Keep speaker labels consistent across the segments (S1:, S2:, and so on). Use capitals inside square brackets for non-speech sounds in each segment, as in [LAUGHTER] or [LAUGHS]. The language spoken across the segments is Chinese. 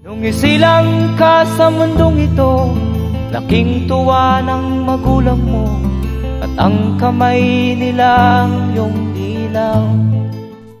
S1: Nung isilang ka sa mundong ito Laking tuwa ng magulang mo At ang kamay nilang iyong ilaw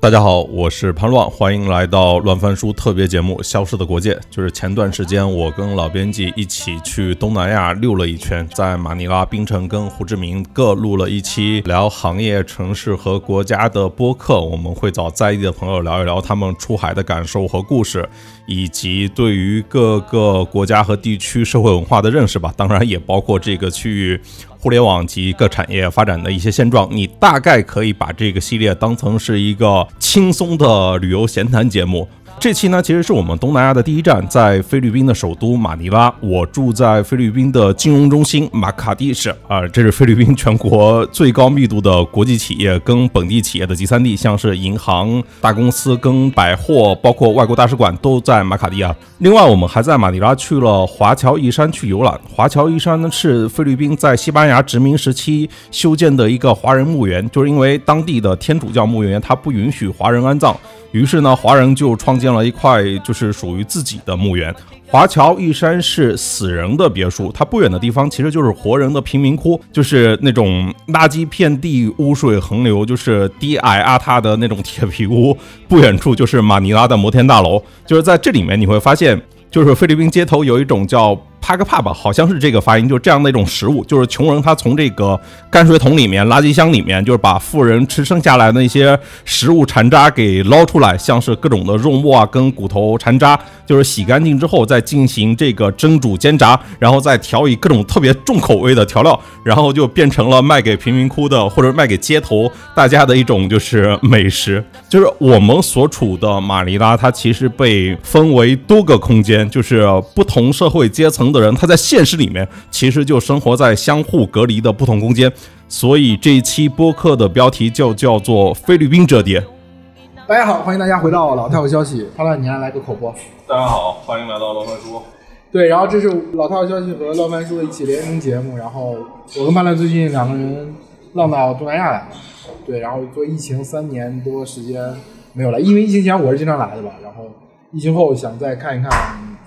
S2: 大家好，我是潘乱，欢迎来到乱翻书特别节目《消失的国界》。就是前段时间，我跟老编辑一起去东南亚溜了一圈，在马尼拉、槟城跟胡志明各录了一期聊行业、城市和国家的播客。我们会找在地的朋友聊一聊他们出海的感受和故事，以及对于各个国家和地区社会文化的认识吧。当然，也包括这个区域。互联网及各产业发展的一些现状，你大概可以把这个系列当成是一个轻松的旅游闲谈节目。这期呢，其实是我们东南亚的第一站，在菲律宾的首都马尼拉。我住在菲律宾的金融中心马卡蒂市啊，这是菲律宾全国最高密度的国际企业跟本地企业的集散地，像是银行、大公司跟百货，包括外国大使馆都在马卡蒂亚。另外，我们还在马尼拉去了华侨一山去游览。华侨一山呢，是菲律宾在西班牙殖民时期修建的一个华人墓园，就是因为当地的天主教墓园它不允许华人安葬。于是呢，华人就创建了一块就是属于自己的墓园。华侨一山是死人的别墅，它不远的地方其实就是活人的贫民窟，就是那种垃圾遍地、污水横流，就是低矮邋遢的那种铁皮屋。不远处就是马尼拉的摩天大楼，就是在这里面你会发现，就是菲律宾街头有一种叫。帕克帕吧，好像是这个发音，就是这样的一种食物，就是穷人他从这个泔水桶里面、垃圾箱里面，就是把富人吃剩下来的那些食物残渣给捞出来，像是各种的肉末啊跟骨头残渣，就是洗干净之后再进行这个蒸煮煎炸，然后再调以各种特别重口味的调料，然后就变成了卖给贫民窟的或者卖给街头大家的一种就是美食。就是我们所处的马尼拉，它其实被分为多个空间，就是不同社会阶层。的人，他在现实里面其实就生活在相互隔离的不同空间，所以这一期播客的标题就叫做《菲律宾折叠》。
S3: 大家好，欢迎大家回到老套消息。潘乱，你来来个口播。
S2: 大家好，欢迎来到老番书。
S3: 对，然后这是老套消息和老番书的一起联名节目。然后我跟潘乱最近两个人浪到东南亚来了。对，然后做疫情三年多时间没有来，因为疫情前我是经常来的吧。然后疫情后想再看一看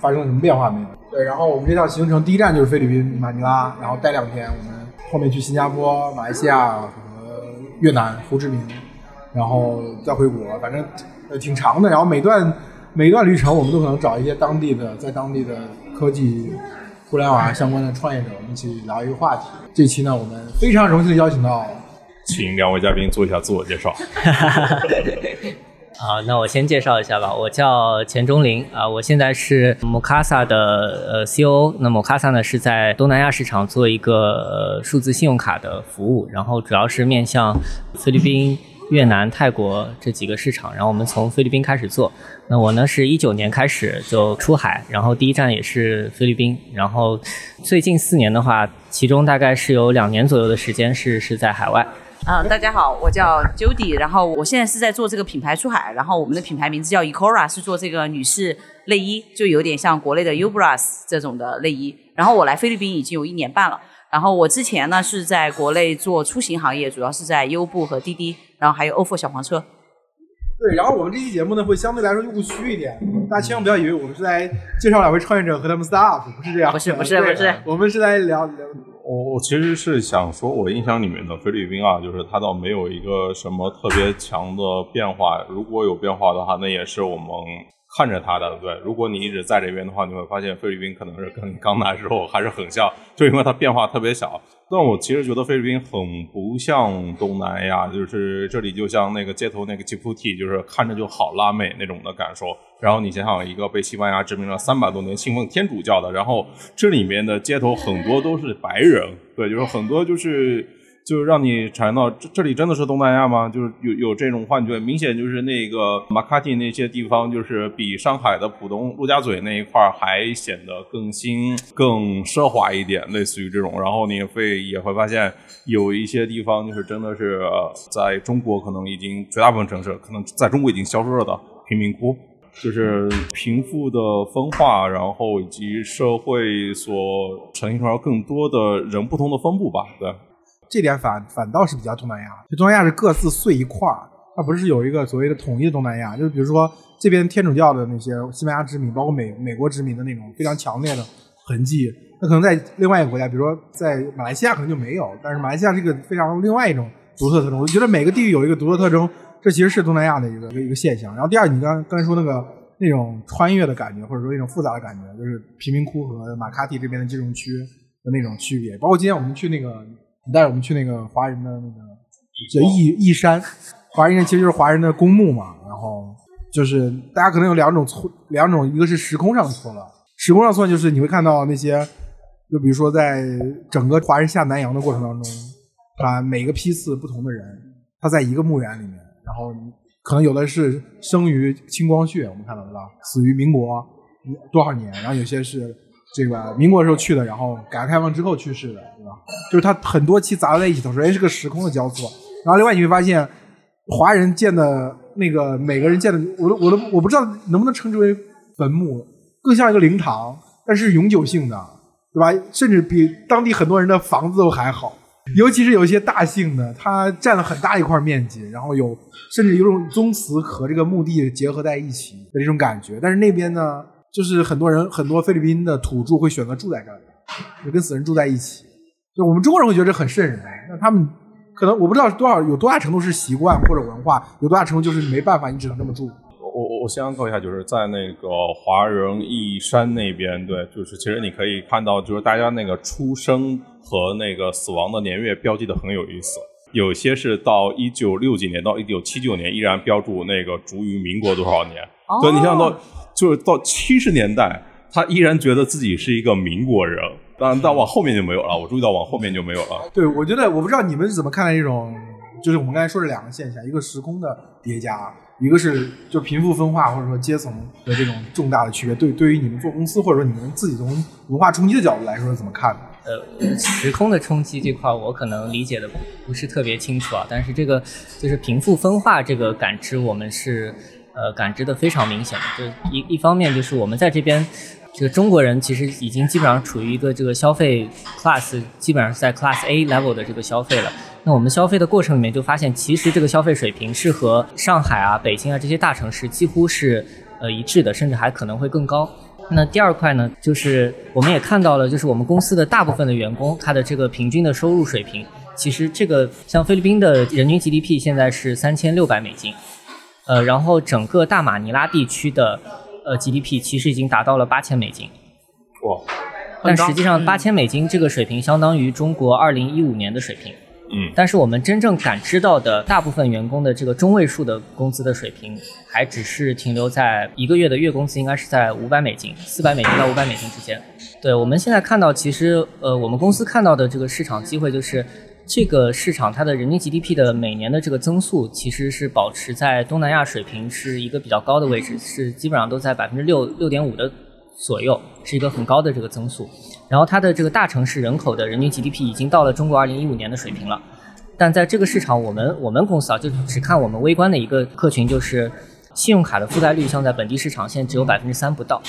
S3: 发生了什么变化没有。对，然后我们这趟行程第一站就是菲律宾马尼拉，然后待两天，我们后面去新加坡、马来西亚和越南胡志明，然后再回国，反正呃挺长的。然后每段每段旅程，我们都可能找一些当地的，在当地的科技、互联网相关的创业者，我们一起聊一个话题。这期呢，我们非常荣幸的邀请到，
S2: 请两位嘉宾做一下自我介绍。[LAUGHS]
S4: 好，那我先介绍一下吧。我叫钱钟林啊，我现在是 Mokasa 的呃 COO。那 Mokasa 呢是在东南亚市场做一个呃数字信用卡的服务，然后主要是面向菲律宾、越南、泰国这几个市场。然后我们从菲律宾开始做。那我呢是一九年开始就出海，然后第一站也是菲律宾。然后最近四年的话，其中大概是有两年左右的时间是是在海外。
S5: 嗯，大家好，我叫 Judy，然后我现在是在做这个品牌出海，然后我们的品牌名字叫 Ecora，是做这个女士内衣，就有点像国内的 Ubras 这种的内衣。然后我来菲律宾已经有一年半了，然后我之前呢是在国内做出行行业，主要是在优步和滴滴，然后还有 ofo 小黄车。
S3: 对，然后我们这期节目呢会相对来说务虚一点，大家千万不要以为我们是在介绍两位创业者和他们 staff，不是这样，
S5: 不是不是不是，
S3: 我们是来聊聊。
S2: 我我其实是想说，我印象里面的菲律宾啊，就是它倒没有一个什么特别强的变化。如果有变化的话，那也是我们看着它的，对。如果你一直在这边的话，你会发现菲律宾可能是跟刚来时候还是很像，就因为它变化特别小。但我其实觉得菲律宾很不像东南亚，就是这里就像那个街头那个吉普提，就是看着就好拉美那种的感受。然后你想想，一个被西班牙殖民了三百多年、信奉天主教的，然后这里面的街头很多都是白人，对，就是很多就是。就是让你产生到这这里真的是东南亚吗？就是有有这种幻觉，明显就是那个马卡蒂那些地方，就是比上海的浦东陆家嘴那一块还显得更新、更奢华一点，类似于这种。然后你会也会发现有一些地方就是真的是在中国可能已经绝大部分城市可能在中国已经消失了的贫民窟，就是贫富的分化，然后以及社会所呈现出来更多的人不同的分布吧，对。
S3: 这点反反倒是比较东南亚，就东南亚是各自碎一块儿，它不是有一个所谓的统一的东南亚。就是比如说这边天主教的那些西班牙殖民，包括美美国殖民的那种非常强烈的痕迹。那可能在另外一个国家，比如说在马来西亚可能就没有，但是马来西亚是一个非常另外一种独特特征。我觉得每个地域有一个独特特征，这其实是东南亚的一个一个一个现象。然后第二，你刚刚才说那个那种穿越的感觉，或者说那种复杂的感觉，就是贫民窟和马卡蒂这边的金融区的那种区别。包括今天我们去那个，你带着我们去那个华人的那个叫义义山，华人其实就是华人的公墓嘛。然后就是大家可能有两种错，两种，一个是时空上的错乱，时空上错就是你会看到那些。就比如说，在整个华人下南洋的过程当中，把每个批次不同的人，他在一个墓园里面，然后可能有的是生于清光绪，我们看到对吧？死于民国多少年？然后有些是这个民国时候去的，然后改革开放之后去世的，对吧？就是他很多期杂在一起，首先是个时空的交错。然后另外你会发现，华人建的那个每个人建的，我都我都我不知道能不能称之为坟墓，更像一个灵堂，但是永久性的。对吧？甚至比当地很多人的房子都还好，尤其是有一些大姓的，它占了很大一块面积，然后有甚至有种宗祠和这个墓地结合在一起的这种感觉。但是那边呢，就是很多人很多菲律宾的土著会选择住在这里，就跟死人住在一起。就我们中国人会觉得这很瘆人，那他们可能我不知道多少有多大程度是习惯或者文化，有多大程度就是没办法，你只能这么住。
S6: 我我我先告一下，就是在那个华人义山那边，对，就是其实你可以看到，就是大家那个出生和那个死亡的年月标记的很有意思，有些是到一九六几年到一九七九年依然标注那个卒于民国多少年，对，你像到 [LAUGHS] 就是到七十年代，他依然觉得自己是一个民国人，当然到往后面就没有了，我注意到往后面就没有了。
S3: 对，我觉得我不知道你们是怎么看待这种，就是我们刚才说的两个现象，一个时空的叠加。一个是就贫富分化或者说阶层的这种重大的区别，对对于你们做公司或者说你们自己从文化冲击的角度来说是怎么看的？
S4: 呃，时空的冲击这块我可能理解的不是特别清楚啊，但是这个就是贫富分化这个感知我们是呃感知的非常明显。就一一方面就是我们在这边这个中国人其实已经基本上处于一个这个消费 class 基本上是在 class A level 的这个消费了。那我们消费的过程里面就发现，其实这个消费水平是和上海啊、北京啊这些大城市几乎是呃一致的，甚至还可能会更高。那第二块呢，就是我们也看到了，就是我们公司的大部分的员工，他的这个平均的收入水平，其实这个像菲律宾的人均 GDP 现在是三千六百美金，呃，然后整个大马尼拉地区的呃 GDP 其实已经达到了八千美金。
S6: 哇！
S4: 但实际上八千美金这个水平相当于中国二零一五年的水平。
S6: 嗯，
S4: 但是我们真正感知到的大部分员工的这个中位数的工资的水平，还只是停留在一个月的月工资应该是在五百美金，四百美金到五百美金之间。对，我们现在看到，其实呃，我们公司看到的这个市场机会就是，这个市场它的人均 GDP 的每年的这个增速，其实是保持在东南亚水平是一个比较高的位置，是基本上都在百分之六六点五的左右，是一个很高的这个增速。然后它的这个大城市人口的人均 GDP 已经到了中国二零一五年的水平了，但在这个市场，我们我们公司啊，就只看我们微观的一个客群，就是信用卡的覆盖率，像在本地市场现在只有百分之三不到。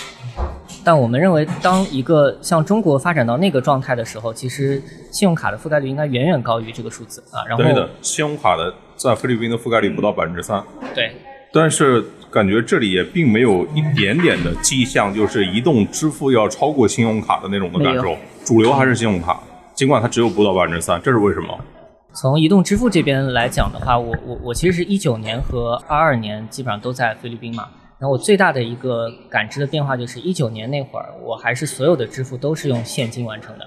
S4: 但我们认为，当一个像中国发展到那个状态的时候，其实信用卡的覆盖率应该远远高于这个数字啊。然后，
S6: 对的，信用卡的在菲律宾的覆盖率不到百分之三。
S4: 对，
S6: 但是。感觉这里也并没有一点点的迹象，就是移动支付要超过信用卡的那种的感受。主流还是信用卡，尽管它只有不到百分之三，这是为什么？
S4: 从移动支付这边来讲的话，我我我其实是一九年和二二年基本上都在菲律宾嘛。然后我最大的一个感知的变化就是一九年那会儿，我还是所有的支付都是用现金完成的。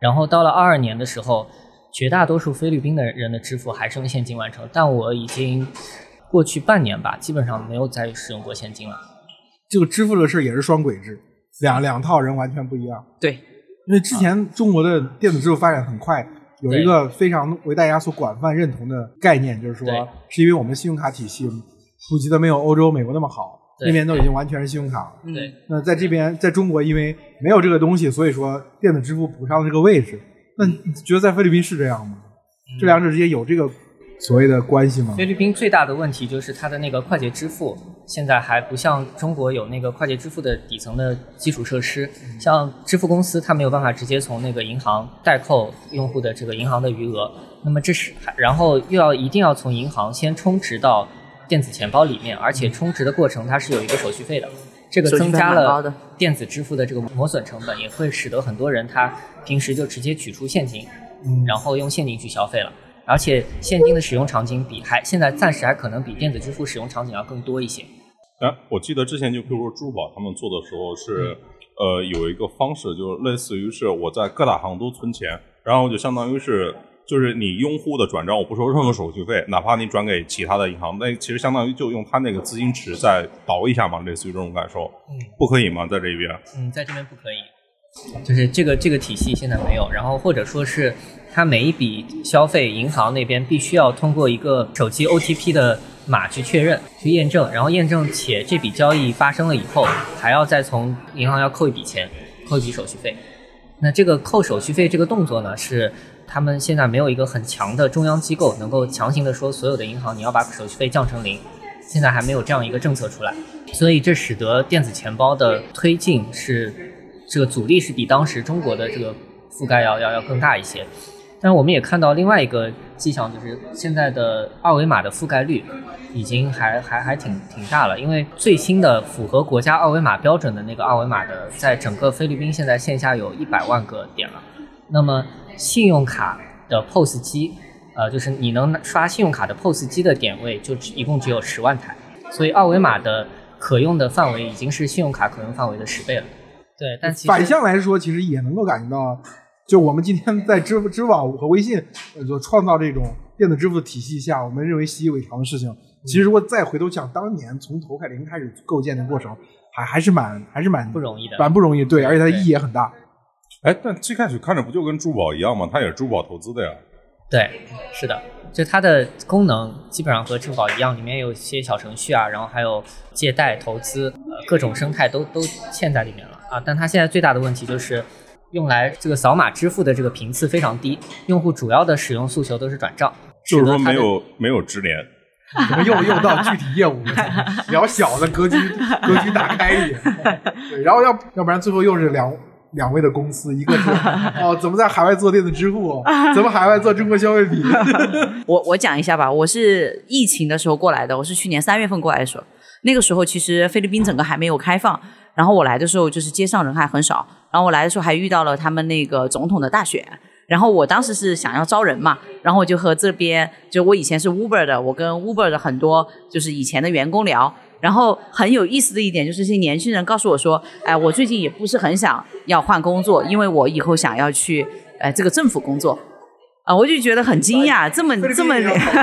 S4: 然后到了二二年的时候，绝大多数菲律宾的人的支付还是用现金完成，但我已经。过去半年吧，基本上没有再使用过现金了。
S3: 这个支付的事儿也是双轨制，两两套人完全不一样。
S5: 对，
S3: 因为之前中国的电子支付发展很快，有一个非常为大家所广泛认同的概念，就是说，是因为我们信用卡体系普及的没有欧洲、美国那么好，那边都已经完全是信用卡了。
S4: 对。
S3: 那在这边，在中国，因为没有这个东西，所以说电子支付补上了这个位置。那你觉得在菲律宾是这样吗？这两者之间有这个？所谓的关系吗？
S4: 菲律宾最大的问题就是它的那个快捷支付现在还不像中国有那个快捷支付的底层的基础设施，像支付公司它没有办法直接从那个银行代扣用户的这个银行的余额，那么这是然后又要一定要从银行先充值到。电子钱包里面，而且充值的过程它是有一个手续费的，这个增加了电子支付的这个磨损成本，也会使得很多人他平时就直接取出现金，
S3: 嗯
S4: 然后用现金去消费了。而且现金的使用场景比还现在暂时还可能比电子支付使用场景要更多一些。
S6: 哎，我记得之前就比如说支付宝他们做的时候是，呃，有一个方式，就是类似于是我在各大行都存钱，然后就相当于是就是你用户的转账我不收任何手续费，哪怕你转给其他的银行，那其实相当于就用他那个资金池再倒一下嘛，类似于这种感受，
S4: 嗯，
S6: 不可以吗？在这边？
S4: 嗯，在这边不可以，就是这个这个体系现在没有，然后或者说是它每一笔消费，银行那边必须要通过一个手机 OTP 的码去确认、去验证，然后验证且这笔交易发生了以后，还要再从银行要扣一笔钱，扣一笔手续费。那这个扣手续费这个动作呢，是他们现在没有一个很强的中央机构能够强行的说所有的银行你要把手续费降成零，现在还没有这样一个政策出来，所以这使得电子钱包的推进是这个阻力是比当时中国的这个覆盖要要要更大一些。但是我们也看到另外一个迹象，就是现在的二维码的覆盖率已经还还还挺挺大了，因为最新的符合国家二维码标准的那个二维码的，在整个菲律宾现在线下有一百万个点了。那么信用卡的 POS 机，呃，就是你能刷信用卡的 POS 机的点位就只一共只有十万台，所以二维码的可用的范围已经是信用卡可用范围的十倍了。对，但其实
S3: 反向来说，其实也能够感觉到，就我们今天在支付、支付宝和微信呃所创造这种电子支付体系下，我们认为习以为常的事情，其实如果再回头想当年从头开零开始构建的过程，还还是蛮还是蛮
S4: 不容易的。
S3: 蛮不容易，对，而且它的意义也很大。
S6: 哎，但最开始看着不就跟支付宝一样吗？它也是支付宝投资的呀。
S4: 对，是的，就它的功能基本上和支付宝一样，里面有一些小程序啊，然后还有借贷、投资，呃，各种生态都都嵌在里面了啊。但它现在最大的问题就是，用来这个扫码支付的这个频次非常低，用户主要的使用诉求都是转账，
S6: 就是说没有没有直连，
S3: 怎么又又到具体业务了？聊小的格局，格局打开一点。对，然后要要不然最后又是两两位的公司，一个是 [LAUGHS] 哦，怎么在海外做电子支付，[LAUGHS] 怎么海外做中国消费品？[LAUGHS]
S5: 我我讲一下吧，我是疫情的时候过来的，我是去年三月份过来的时候，那个时候其实菲律宾整个还没有开放，然后我来的时候就是街上人还很少，然后我来的时候还遇到了他们那个总统的大选，然后我当时是想要招人嘛，然后我就和这边就我以前是 Uber 的，我跟 Uber 的很多就是以前的员工聊。然后很有意思的一点就是，这些年轻人告诉我说：“哎，我最近也不是很想要换工作，因为我以后想要去哎这个政府工作。”啊，我就觉得很惊讶，这么这么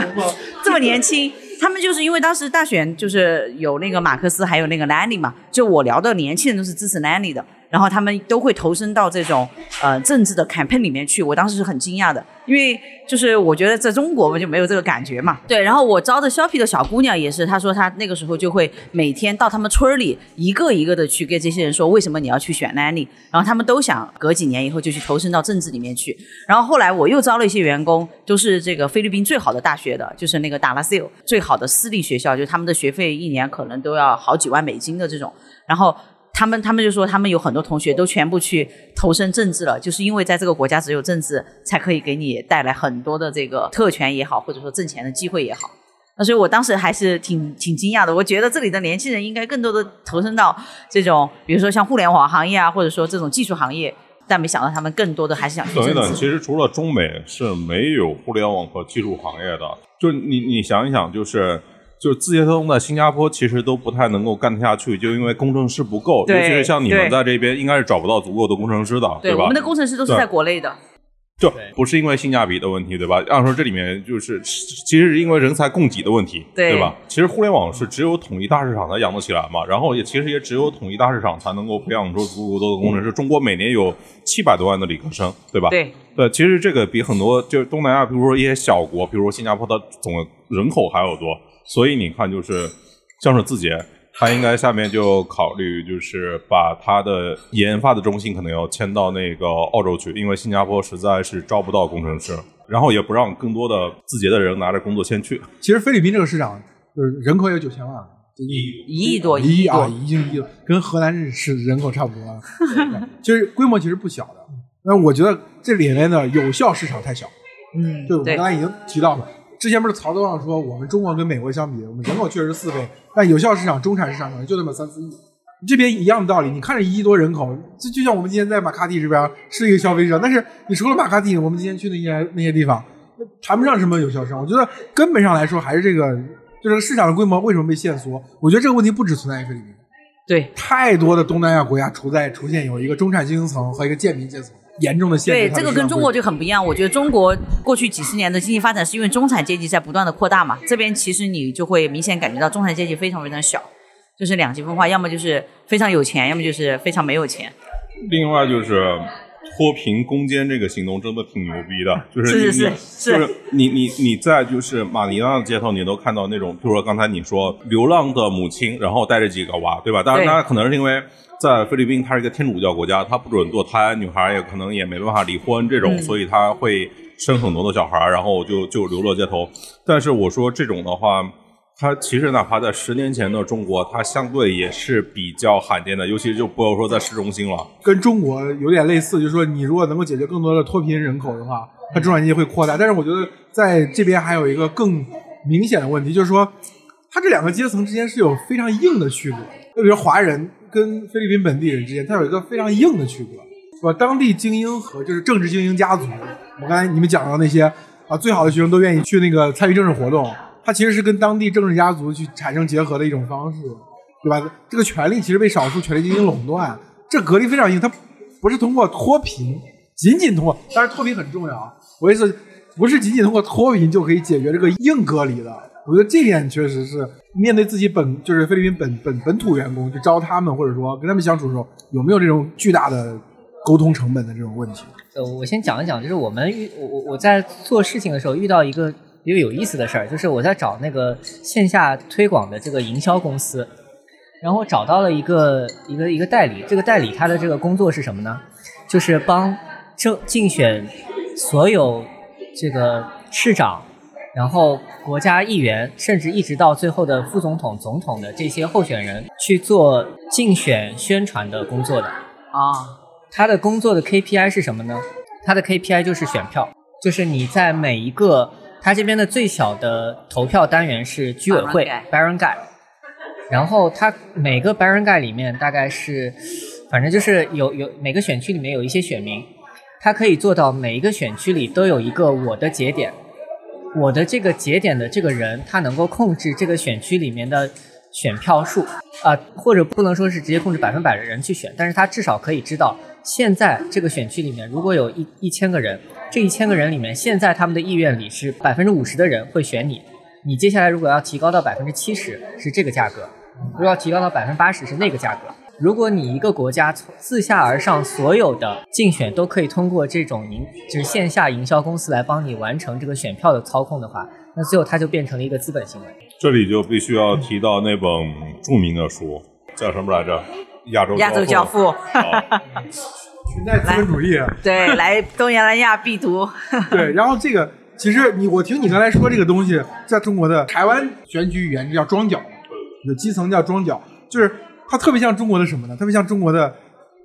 S5: [LAUGHS] 这么年轻，他们就是因为当时大选就是有那个马克思还有那个 Lanny 嘛，就我聊的年轻人都是支持 Lanny 的，然后他们都会投身到这种呃政治的 campaign 里面去，我当时是很惊讶的，因为就是我觉得在中国我就没有这个感觉嘛。对，然后我招的 Shopee 的小姑娘也是，她说她那个时候就会每天到他们村里一个一个的去跟这些人说为什么你要去选 Nanny，然后他们都想隔几年以后就去投身到政治里面去。然后后来我又招了一些员工，都是这个菲律宾最好的大学的，就是那个达拉斯最好的私立学校，就是他们的学费一年可能都要好几万美金的这种。然后他们他们就说，他们有很多同学都全部去投身政治了，就是因为在这个国家只有政治才可以给你带来很多的这个特权也好，或者说挣钱的机会也好。那所以我当时还是挺挺惊讶的，我觉得这里的年轻人应该更多的投身到这种，比如说像互联网行业啊，或者说这种技术行业。但没想到他们更多的还是想去
S6: 等一等，其实除了中美是没有互联网和技术行业的，就你你想一想，就是就是字节通在新加坡其实都不太能够干得下去，就因为工程师不够，尤其是像你们在这边应该是找不到足够的工程师的，
S5: 对，
S6: 吧？
S5: 我们的工程师都是在国内的。
S6: 就不是因为性价比的问题，对吧？按说这里面就是其实是因为人才供给的问题，
S5: 对
S6: 吧？其实互联网是只有统一大市场才养得起来嘛，然后也其实也只有统一大市场才能够培养出足够多的工程师。中国每年有七百多万的理科生，对吧？
S5: 对，
S6: 对，其实这个比很多就是东南亚，比如说一些小国，比如说新加坡的总人口还要多，所以你看，就是像是字节，它应该下面就考虑就是把它的研发的中心可能要迁到那个澳洲去，因为新加坡实在是招不到工程师，然后也不让更多的字节的人拿着工作先去。
S3: 其实菲律宾这个市场就是人口有九千万，
S5: 一亿多，
S3: 一亿啊，已经一亿，跟荷兰是人口差不多。其实规模其实不小的。那我觉得这里面的有效市场太小，
S5: 嗯，
S3: 就我们刚才已经提到了，之前不是曹德旺说，我们中国跟美国相比，我们人口确实四倍，但有效市场、中产市场可能就那么三四亿。这边一样的道理，你看着一亿多人口，就就像我们今天在马卡蒂这边是一个消费者，但是你除了马卡蒂，我们今天去那些那些地方，谈不上什么有效市场。我觉得根本上来说，还是这个，就是市场的规模为什么被限缩？我觉得这个问题不只存在于菲律宾，
S5: 对
S3: 太多的东南亚国家处在出现有一个中产精英层和一个贱民阶层严重的限制
S5: 对，这个跟中国就很不一样。我觉得中国过去几十年的经济发展是因为中产阶级在不断的扩大嘛，这边其实你就会明显感觉到中产阶级非常非常小，就是两极分化，要么就是非常有钱，要么就是非常没有钱。
S6: 另外就是脱贫攻坚这个行动真的挺牛逼的，就是你
S5: 是
S6: 就是你你你在就是马尼拉的街头，你都看到那种，比如说刚才你说流浪的母亲，然后带着几个娃，对吧？当然，
S5: 对
S6: 当然可能是因为在菲律宾，它是一个天主教国家，它不准堕胎，女孩也可能也没办法离婚这种，所以它会生很多的小孩，然后就就流落街头。但是我说这种的话。它其实哪怕在十年前的中国，它相对也是比较罕见的，尤其就不要说在市中心了。
S3: 跟中国有点类似，就是说你如果能够解决更多的脱贫人口的话，它中产阶级会扩大。但是我觉得在这边还有一个更明显的问题，就是说它这两个阶层之间是有非常硬的区隔。就比如华人跟菲律宾本地人之间，它有一个非常硬的区隔，是吧？当地精英和就是政治精英家族，我刚才你们讲到那些啊，最好的学生都愿意去那个参与政治活动，它其实是跟当地政治家族去产生结合的一种方式。对吧？这个权利其实被少数权力进行垄断，这隔离非常硬，它不是通过脱贫，仅仅通过，当然脱贫很重要啊，我意思不是仅仅通过脱贫就可以解决这个硬隔离的。我觉得这点确实是面对自己本就是菲律宾本本本土员工去招他们，或者说跟他们相处的时候，有没有这种巨大的沟通成本的这种问题？
S4: 呃，我先讲一讲，就是我们遇我我我在做事情的时候遇到一个一个有意思的事儿，就是我在找那个线下推广的这个营销公司，然后找到了一个一个一个代理，这个代理他的这个工作是什么呢？就是帮政竞选所有这个市长，然后国家议员，甚至一直到最后的副总统、总统的这些候选人去做竞选宣传的工作的。
S5: 啊，
S4: 他的工作的 KPI 是什么呢？他的 KPI 就是选票，就是你在每一个他这边的最小的投票单元是居委会
S5: barangay，
S4: 然后它每个 barangay 里面大概是，反正就是有有每个选区里面有一些选民，它可以做到每一个选区里都有一个我的节点，我的这个节点的这个人，他能够控制这个选区里面的选票数啊、或者不能说是直接控制百分百的人去选，但是他至少可以知道，现在这个选区里面如果有一一千个人，这一千个人里面，现在他们的意愿里是百分之五十的人会选你，你接下来如果要提高到百分之七十是这个价格，如果要提高到百分之八十是那个价格。如果你一个国家从自下而上所有的竞选都可以通过这种营，就是线下营销公司来帮你完成这个选票的操控的话，那最后它就变成了一个资本行为。
S6: 这里就必须要提到那本著名的书，叫什么来着？亚洲
S5: 亚洲教父，
S6: 好
S3: 裙带资本主义，
S5: 对，来东南亚必读。[LAUGHS]
S3: 对，然后这个其实你我听你刚才说这个东西，在中国的台湾选举语言叫庄脚，有基层叫庄脚，就是它特别像中国的什么呢？特别像中国的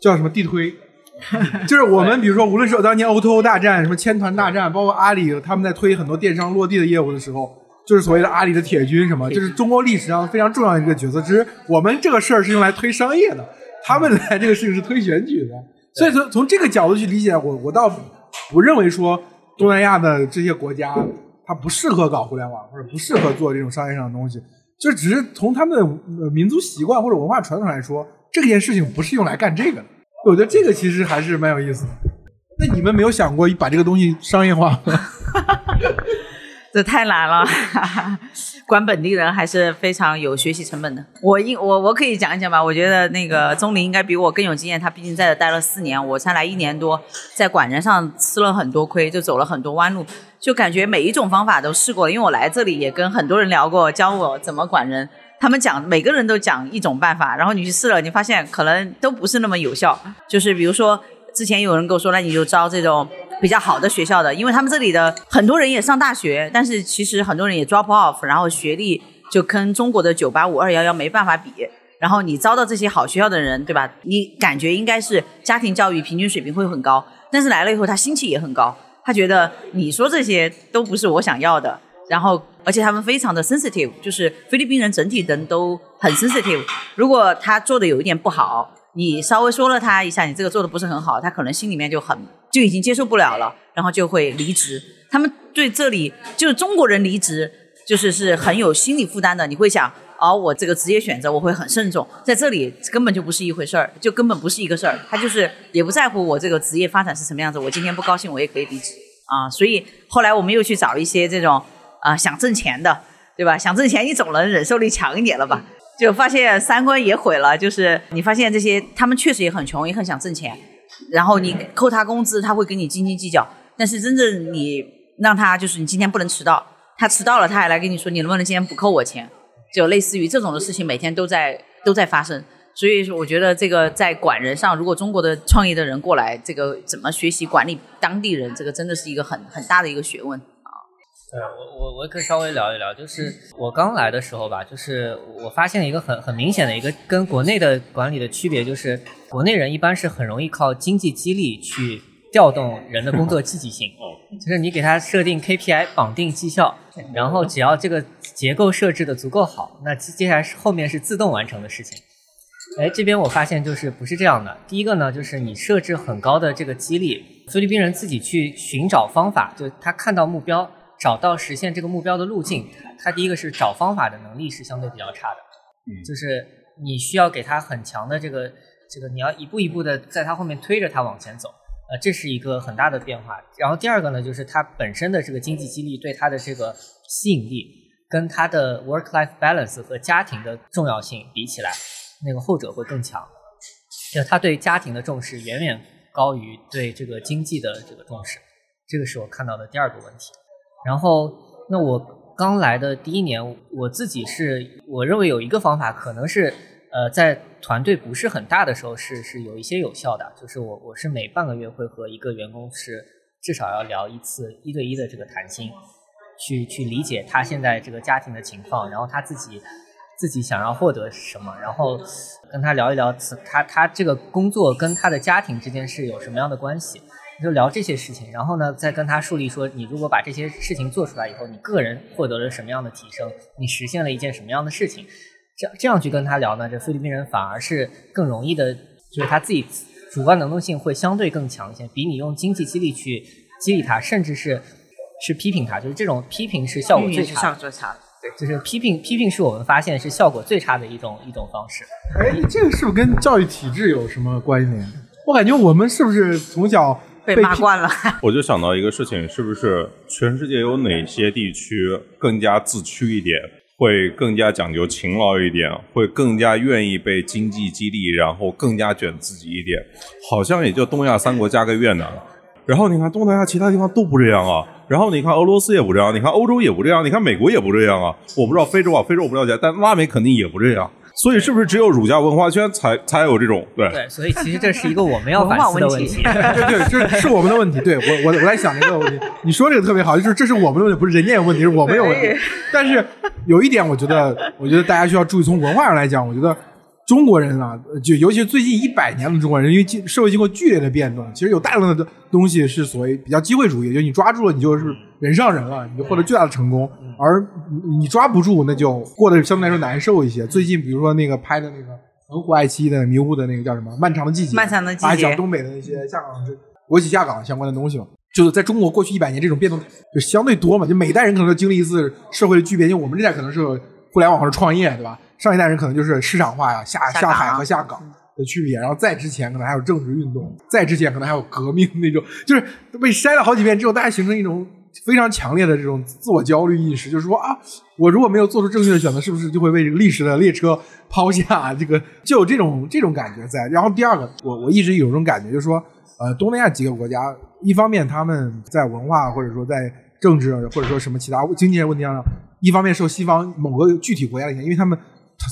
S3: 叫什么地推，[LAUGHS] 就是我们比如说，无论是当年 O to O 大战、什么千团大战，包括阿里他们在推很多电商落地的业务的时候。就是所谓的阿里的铁军什么，就是中国历史上非常重要的一个角色。只是我们这个事儿是用来推商业的，他们来这个事情是推选举的。所以从从这个角度去理解，我我倒不认为说东南亚的这些国家它不适合搞互联网，或者不适合做这种商业上的东西，就只是从他们的呃民族习惯或者文化传统来说，这件事情不是用来干这个的。我觉得这个其实还是蛮有意思的。那你们没有想过把这个东西商业化吗？[LAUGHS] [LAUGHS]
S5: 这太难了，[LAUGHS] 管本地人还是非常有学习成本的。我应我我可以讲一讲吧，我觉得那个钟林应该比我更有经验，他毕竟在这待了四年，我才来一年多，在管人上吃了很多亏，就走了很多弯路，就感觉每一种方法都试过了。因为我来这里也跟很多人聊过，教我怎么管人，他们讲每个人都讲一种办法，然后你去试了，你发现可能都不是那么有效。就是比如说之前有人跟我说，那你就招这种。比较好的学校的，因为他们这里的很多人也上大学，但是其实很多人也 drop off，然后学历就跟中国的九八五二幺幺没办法比。然后你招到这些好学校的人，对吧？你感觉应该是家庭教育平均水平会很高，但是来了以后他心气也很高，他觉得你说这些都不是我想要的，然后而且他们非常的 sensitive，就是菲律宾人整体人都很 sensitive。如果他做的有一点不好，你稍微说了他一下，你这个做的不是很好，他可能心里面就很就已经接受不了了，然后就会离职。他们对这里就是中国人离职，就是是很有心理负担的。你会想，哦，我这个职业选择我会很慎重，在这里根本就不是一回事儿，就根本不是一个事儿。他就是也不在乎我这个职业发展是什么样子，我今天不高兴我也可以离职啊。所以后来我们又去找一些这种啊想挣钱的，对吧？想挣钱，你总能忍受力强一点了吧？就发现三观也毁了，就是你发现这些他们确实也很穷，也很想挣钱，然后你扣他工资，他会跟你斤斤计较。但是真正你让他就是你今天不能迟到，他迟到了他还来跟你说你能不能今天不扣我钱，就类似于这种的事情每天都在都在发生。所以我觉得这个在管人上，如果中国的创业的人过来，这个怎么学习管理当地人，这个真的是一个很很大的一个学问。
S4: 对我我我可以稍微聊一聊，就是我刚来的时候吧，就是我发现一个很很明显的一个跟国内的管理的区别，就是国内人一般是很容易靠经济激励去调动人的工作积极性，[LAUGHS] 就是你给他设定 KPI 绑定绩效，然后只要这个结构设置的足够好，那接接下来是后面是自动完成的事情。哎，这边我发现就是不是这样的。第一个呢，就是你设置很高的这个激励，菲律宾人自己去寻找方法，就他看到目标。找到实现这个目标的路径，他第一个是找方法的能力是相对比较差的，嗯，就是你需要给他很强的这个这个，你要一步一步的在他后面推着他往前走，呃，这是一个很大的变化。然后第二个呢，就是他本身的这个经济激励对他的这个吸引力，跟他的 work life balance 和家庭的重要性比起来，那个后者会更强，就他对家庭的重视远远高于对这个经济的这个重视，这个是我看到的第二个问题。然后，那我刚来的第一年，我自己是我认为有一个方法，可能是呃，在团队不是很大的时候是是有一些有效的，就是我我是每半个月会和一个员工是至少要聊一次一对一的这个谈心，去去理解他现在这个家庭的情况，然后他自己自己想要获得什么，然后跟他聊一聊他他这个工作跟他的家庭之间是有什么样的关系。就聊这些事情，然后呢，再跟他树立说，你如果把这些事情做出来以后，你个人获得了什么样的提升，你实现了一件什么样的事情，这样这样去跟他聊呢，这菲律宾人反而是更容易的，就是他自己主观能动性会相对更强一些，比你用经济激励去激励他，甚至是是批评他，就是这种批评是效果最差，
S5: 效果最差，
S4: 对，就是批评批评是我们发现是效果最差的一种一种方式。
S3: 哎，这个是不是跟教育体制有什么关联？我感觉我们是不是从小？
S5: 被骂惯了，[LAUGHS]
S6: 我就想到一个事情，是不是全世界有哪些地区更加自驱一点，会更加讲究勤劳一点，会更加愿意被经济激励，然后更加卷自己一点？好像也就东亚三国加个越南，然后你看东南亚其他地方都不这样啊，然后你看俄罗斯也不这样，你看欧洲也不这样，你看美国也不这样啊，我不知道非洲啊，非洲我不了解，但拉美肯定也不这样。所以是不是只有儒家文化圈才才有这种对？
S4: 对，所以其实这是一个我们要反思的问题。
S3: 对对，这是我们的问题。对我我我在想这个问题，你说这个特别好，就是这是我们的问题，不是人家有问题，是我们有问题。但是有一点，我觉得我觉得大家需要注意，从文化上来讲，我觉得。中国人啊，就尤其是最近一百年的中国人，因为经社会经过剧烈的变动，其实有大量的东西是所谓比较机会主义，就你抓住了，你就是人上人了，你就获得巨大的成功；而你抓不住，那就过得相对来说难受一些。最近比如说那个拍的那个很火爱奇艺的迷雾的那个叫什么《漫长的季节》，
S5: 漫长的季节，
S3: 还讲东北的那些下岗、国企下岗相关的东西嘛。就是在中国过去一百年，这种变动就相对多嘛，就每代人可能都经历一次社会的巨变，因为我们这代可能是互联网或者创业，对吧？上一代人可能就是市场化呀，下下海和下岗的区别，然后再之前可能还有政治运动，再之前可能还有革命那种，就是被筛了好几遍之后，大家形成一种非常强烈的这种自我焦虑意识，就是说啊，我如果没有做出正确的选择，是不是就会被这个历史的列车抛下？这个就有这种这种感觉在。然后第二个，我我一直有这种感觉，就是说，呃，东南亚几个国家，一方面他们在文化或者说在政治或者说什么其他经济问题上，一方面受西方某个具体国家的影响，因为他们。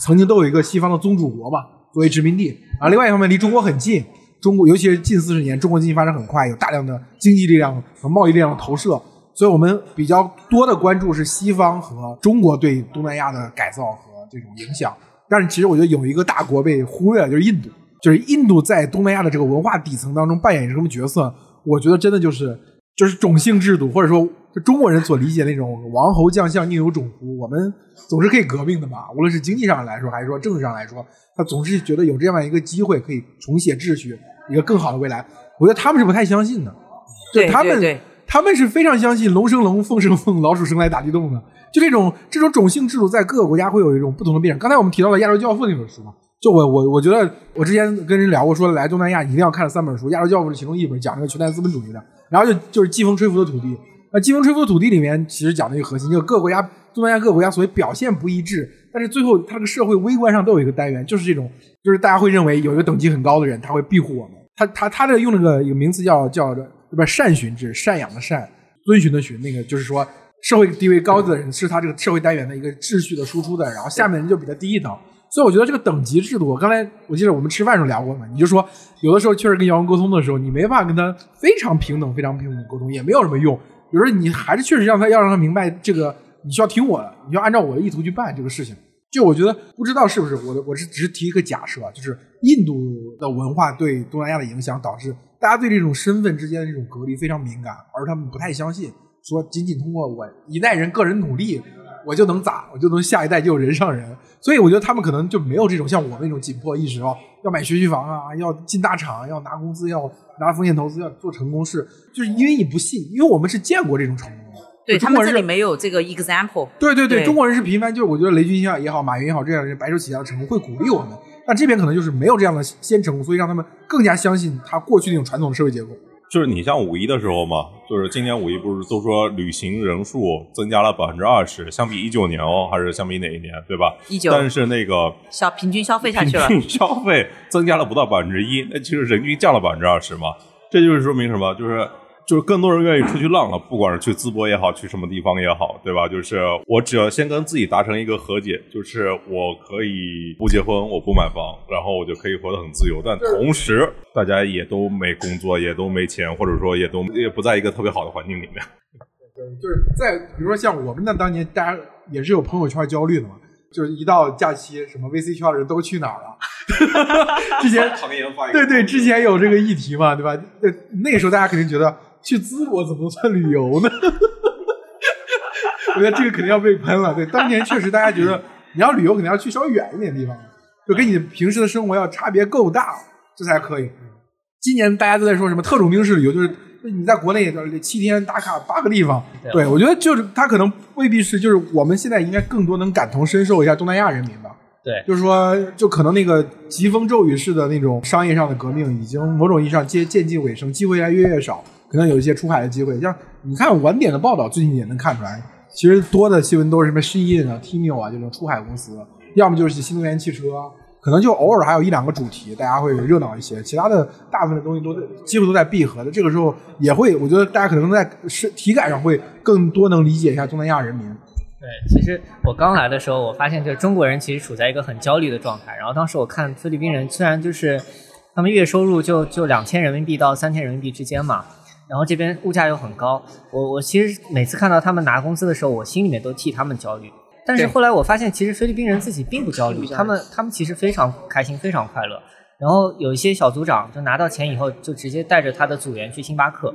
S3: 曾经都有一个西方的宗主国吧，作为殖民地啊。另外一方面，离中国很近，中国尤其是近四十年，中国经济发展很快，有大量的经济力量和贸易力量的投射。所以我们比较多的关注是西方和中国对东南亚的改造和这种影响。但是其实我觉得有一个大国被忽略了，就是印度。就是印度在东南亚的这个文化底层当中扮演什么角色？我觉得真的就是就是种姓制度，或者说就中国人所理解那种王侯将相宁有种乎，我们总是可以革命的嘛。无论是经济上来说，还是说政治上来说，他总是觉得有这样一个机会可以重写秩序，一个更好的未来。我觉得他们是不太相信的，就
S5: 对
S3: 他们
S5: 对对
S3: 他们是非常相信龙生龙，凤生凤，老鼠生来打地洞的。就这种这种种姓制度，在各个国家会有一种不同的变化。刚才我们提到了《亚洲教父》那本书嘛，就我我我觉得我之前跟人聊过，说来东南亚一定要看的三本书，《亚洲教父》是其中一本，讲这个全代资本主义的。然后就就是《季风吹拂的土地》，那《季风吹拂土地》里面其实讲的一个核心，就是各国家东南亚各个国家所谓表现不一致，但是最后它这个社会微观上都有一个单元，就是这种，就是大家会认为有一个等级很高的人，他会庇护我们。他他他这用那个一个名词叫叫不是善循制，赡养的赡，遵循的循，那个就是说社会地位高的人是他这个社会单元的一个秩序的输出的，然后下面人就比他低一等。所以我觉得这个等级制度，我刚才我记得我们吃饭时候聊过嘛，你就说有的时候确实跟姚文沟通的时候，你没办法跟他非常平等、非常平等的沟通，也没有什么用。比如说你还是确实让他要让他明白这个，你需要听我的，你要按照我的意图去办这个事情。就我觉得不知道是不是我的，我是只是提一个假设，就是印度的文化对东南亚的影响，导致大家对这种身份之间的这种隔离非常敏感，而他们不太相信说仅仅通过我一代人个人努力，我就能咋，我就能下一代就有人上人。所以我觉得他们可能就没有这种像我们那种紧迫意识哦，要买学区房啊，要进大厂，要拿工资，要拿风险投资，要做成功事，就是因为你不信，因为我们是见过这种成功的。
S5: 对他们这里没有这个 example。
S3: 对对对，
S5: 对
S3: 中国人是频繁，就是我觉得雷军也好，马云也好，这样的人白手起家的成功会鼓励我们，但这边可能就是没有这样的先成功，所以让他们更加相信他过去那种传统的社会结构。
S6: 就是你像五一的时候嘛，就是今年五一不是都说旅行人数增加了百分之二十，相比一九年哦，还是相比哪一年，对吧
S5: ？19
S6: 但是那个
S5: 消平均消费下去了
S6: 平均消费增加了不到百分之一，那其实人均降了百分之二十嘛。这就是说明什么？就是就是更多人愿意出去浪了，不管是去淄博也好，去什么地方也好，对吧？就是我只要先跟自己达成一个和解，就是我可以不结婚，我不买房，然后我就可以活得很自由。但同时，大家也都没工作，也都没钱，或者说也都也不在一个特别好的环境里面。[LAUGHS]
S3: 就是在比如说像我们那当年，大家也是有朋友圈焦虑的嘛，就是一到假期，什么 VC 圈的人都去哪儿了？[LAUGHS] 之前对对，之前有这个议题嘛，对吧？那那个时候大家肯定觉得去淄博怎么能算旅游呢？[LAUGHS] 我觉得这个肯定要被喷了。对，当年确实大家觉得你要旅游，肯定要去稍微远一点的地方，就跟你平时的生活要差别够大，这才可以。今年大家都在说什么特种兵式旅游，就是你在国内七天打卡八个地方。对，我觉得就是他可能未必是，就是我们现在应该更多能感同身受一下东南亚人民吧。
S4: 对，
S3: 就是说，就可能那个疾风骤雨式的那种商业上的革命，已经某种意义上接渐近尾声，机会越来越越少，可能有一些出海的机会。像你看晚点的报道，最近也能看出来，其实多的新闻都是什么 Shein 啊、Timo 啊这种出海公司，要么就是新能源汽车，可能就偶尔还有一两个主题，大家会热闹一些，其他的大部分的东西都在几乎都在闭合的。这个时候也会，我觉得大家可能在是体感上会更多能理解一下东南亚人民。
S4: 对，其实我刚来的时候，我发现就是中国人其实处在一个很焦虑的状态。然后当时我看菲律宾人，虽然就是他们月收入就就两千人民币到三千人民币之间嘛，然后这边物价又很高，我我其实每次看到他们拿工资的时候，我心里面都替他们焦虑。但是后来我发现，其实菲律宾人自己并不焦虑，他们他们其实非常开心，非常快乐。然后有一些小组长就拿到钱以后，就直接带着他的组员去星巴克，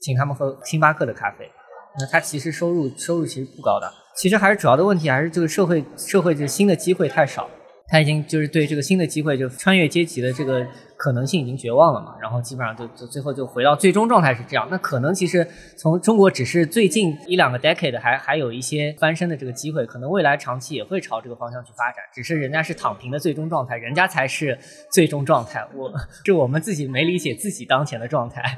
S4: 请他们喝星巴克的咖啡。那他其实收入收入其实不高的，其实还是主要的问题还是这个社会社会这新的机会太少，他已经就是对这个新的机会就穿越阶级的这个可能性已经绝望了嘛，然后基本上就就最后就回到最终状态是这样。那可能其实从中国只是最近一两个 decade 还还有一些翻身的这个机会，可能未来长期也会朝这个方向去发展，只是人家是躺平的最终状态，人家才是最终状态。我 [LAUGHS] 是我们自己没理解自己当前的状态。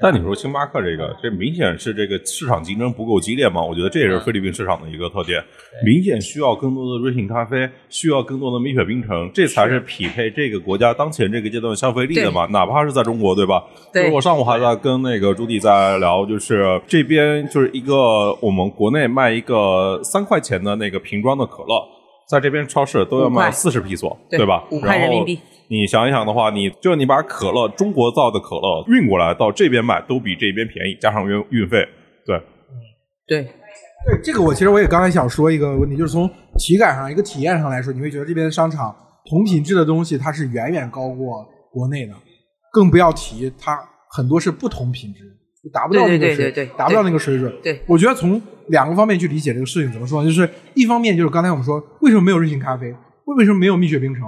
S6: 但你说星巴克这个，这明显是这个市场竞争不够激烈嘛？我觉得这也是菲律宾市场的一个特点，明显需要更多的瑞幸咖啡，需要更多的蜜雪冰城，这才是匹配这个国家当前这个阶段消费力的嘛。哪怕是在中国，对吧？
S5: 对
S6: 就是我上午还在跟那个朱迪在聊，就是这边就是一个我们国内卖一个三块钱的那个瓶装的可乐，在这边超市都要卖四十披索，
S5: 对
S6: 吧？
S5: 五块人民币
S6: 你想一想的话，你就你把可乐中国造的可乐运过来到这边卖，都比这边便宜，加上运运费，对，
S5: 对，
S3: 对这个，我其实我也刚才想说一个问题，就是从体感上、一个体验上来说，你会觉得这边的商场同品质的东西它是远远高过国内的，更不要提它很多是不同品质。达不到那个
S5: 对对
S3: 水，
S5: 对对对
S3: 达不到那个水准。
S5: 对
S3: 我觉得从两个方面去理解这个事情，怎么说呢？就是一方面就是刚才我们说，为什么没有瑞幸咖啡？为为什么没有蜜雪冰城？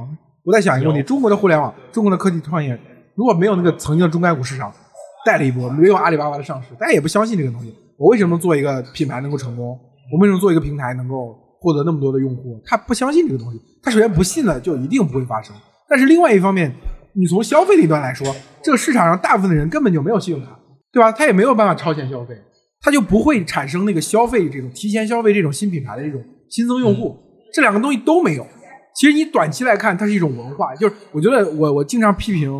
S3: 我在想一个问题：中国的互联网，中国的科技创业，如果没有那个曾经的中概股市场带了一波，没有阿里巴巴的上市，大家也不相信这个东西。我为什么做一个品牌能够成功？我为什么做一个平台能够获得那么多的用户？他不相信这个东西，他首先不信了，就一定不会发生。但是另外一方面，你从消费的一端来说，这个市场上大部分的人根本就没有信用卡，对吧？他也没有办法超前消费，他就不会产生那个消费这种提前消费这种新品牌的这种新增用户，这两个东西都没有。其实你短期来看，它是一种文化，就是我觉得我我经常批评，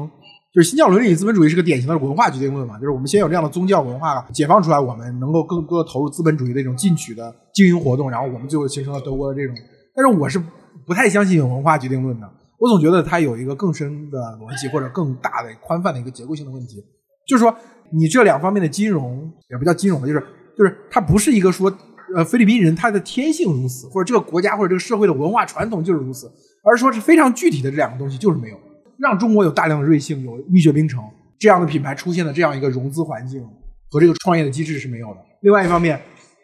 S3: 就是新教伦理与资本主义是个典型的文化决定论嘛，就是我们先有这样的宗教文化解放出来，我们能够更多的投入资本主义的这种进取的经营活动，然后我们最后形成了德国的这种。但是我是不太相信有文化决定论的，我总觉得它有一个更深的逻辑或者更大的宽泛的一个结构性的问题，就是说你这两方面的金融也不叫金融吧，就是就是它不是一个说呃菲律宾人他的天性如此，或者这个国家或者这个社会的文化传统就是如此，而是说是非常具体的这两个东西就是没有，让中国有大量的瑞幸、有蜜雪冰城这样的品牌出现的这样一个融资环境和这个创业的机制是没有的。另外一方面，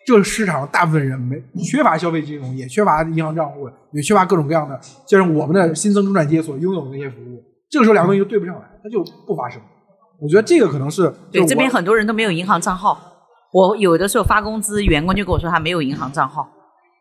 S3: 这个市场大部分人没缺乏消费金融，也缺乏银行账户，也缺乏各种各样的，就是我们的新增中产阶级所拥有的那些服务。这个时候两个东西就对不上来，它就不发生。我觉得这个可能是
S5: 对，这边很多人都没有银行账号。我有的时候发工资，员工就跟我说他没有银行账号。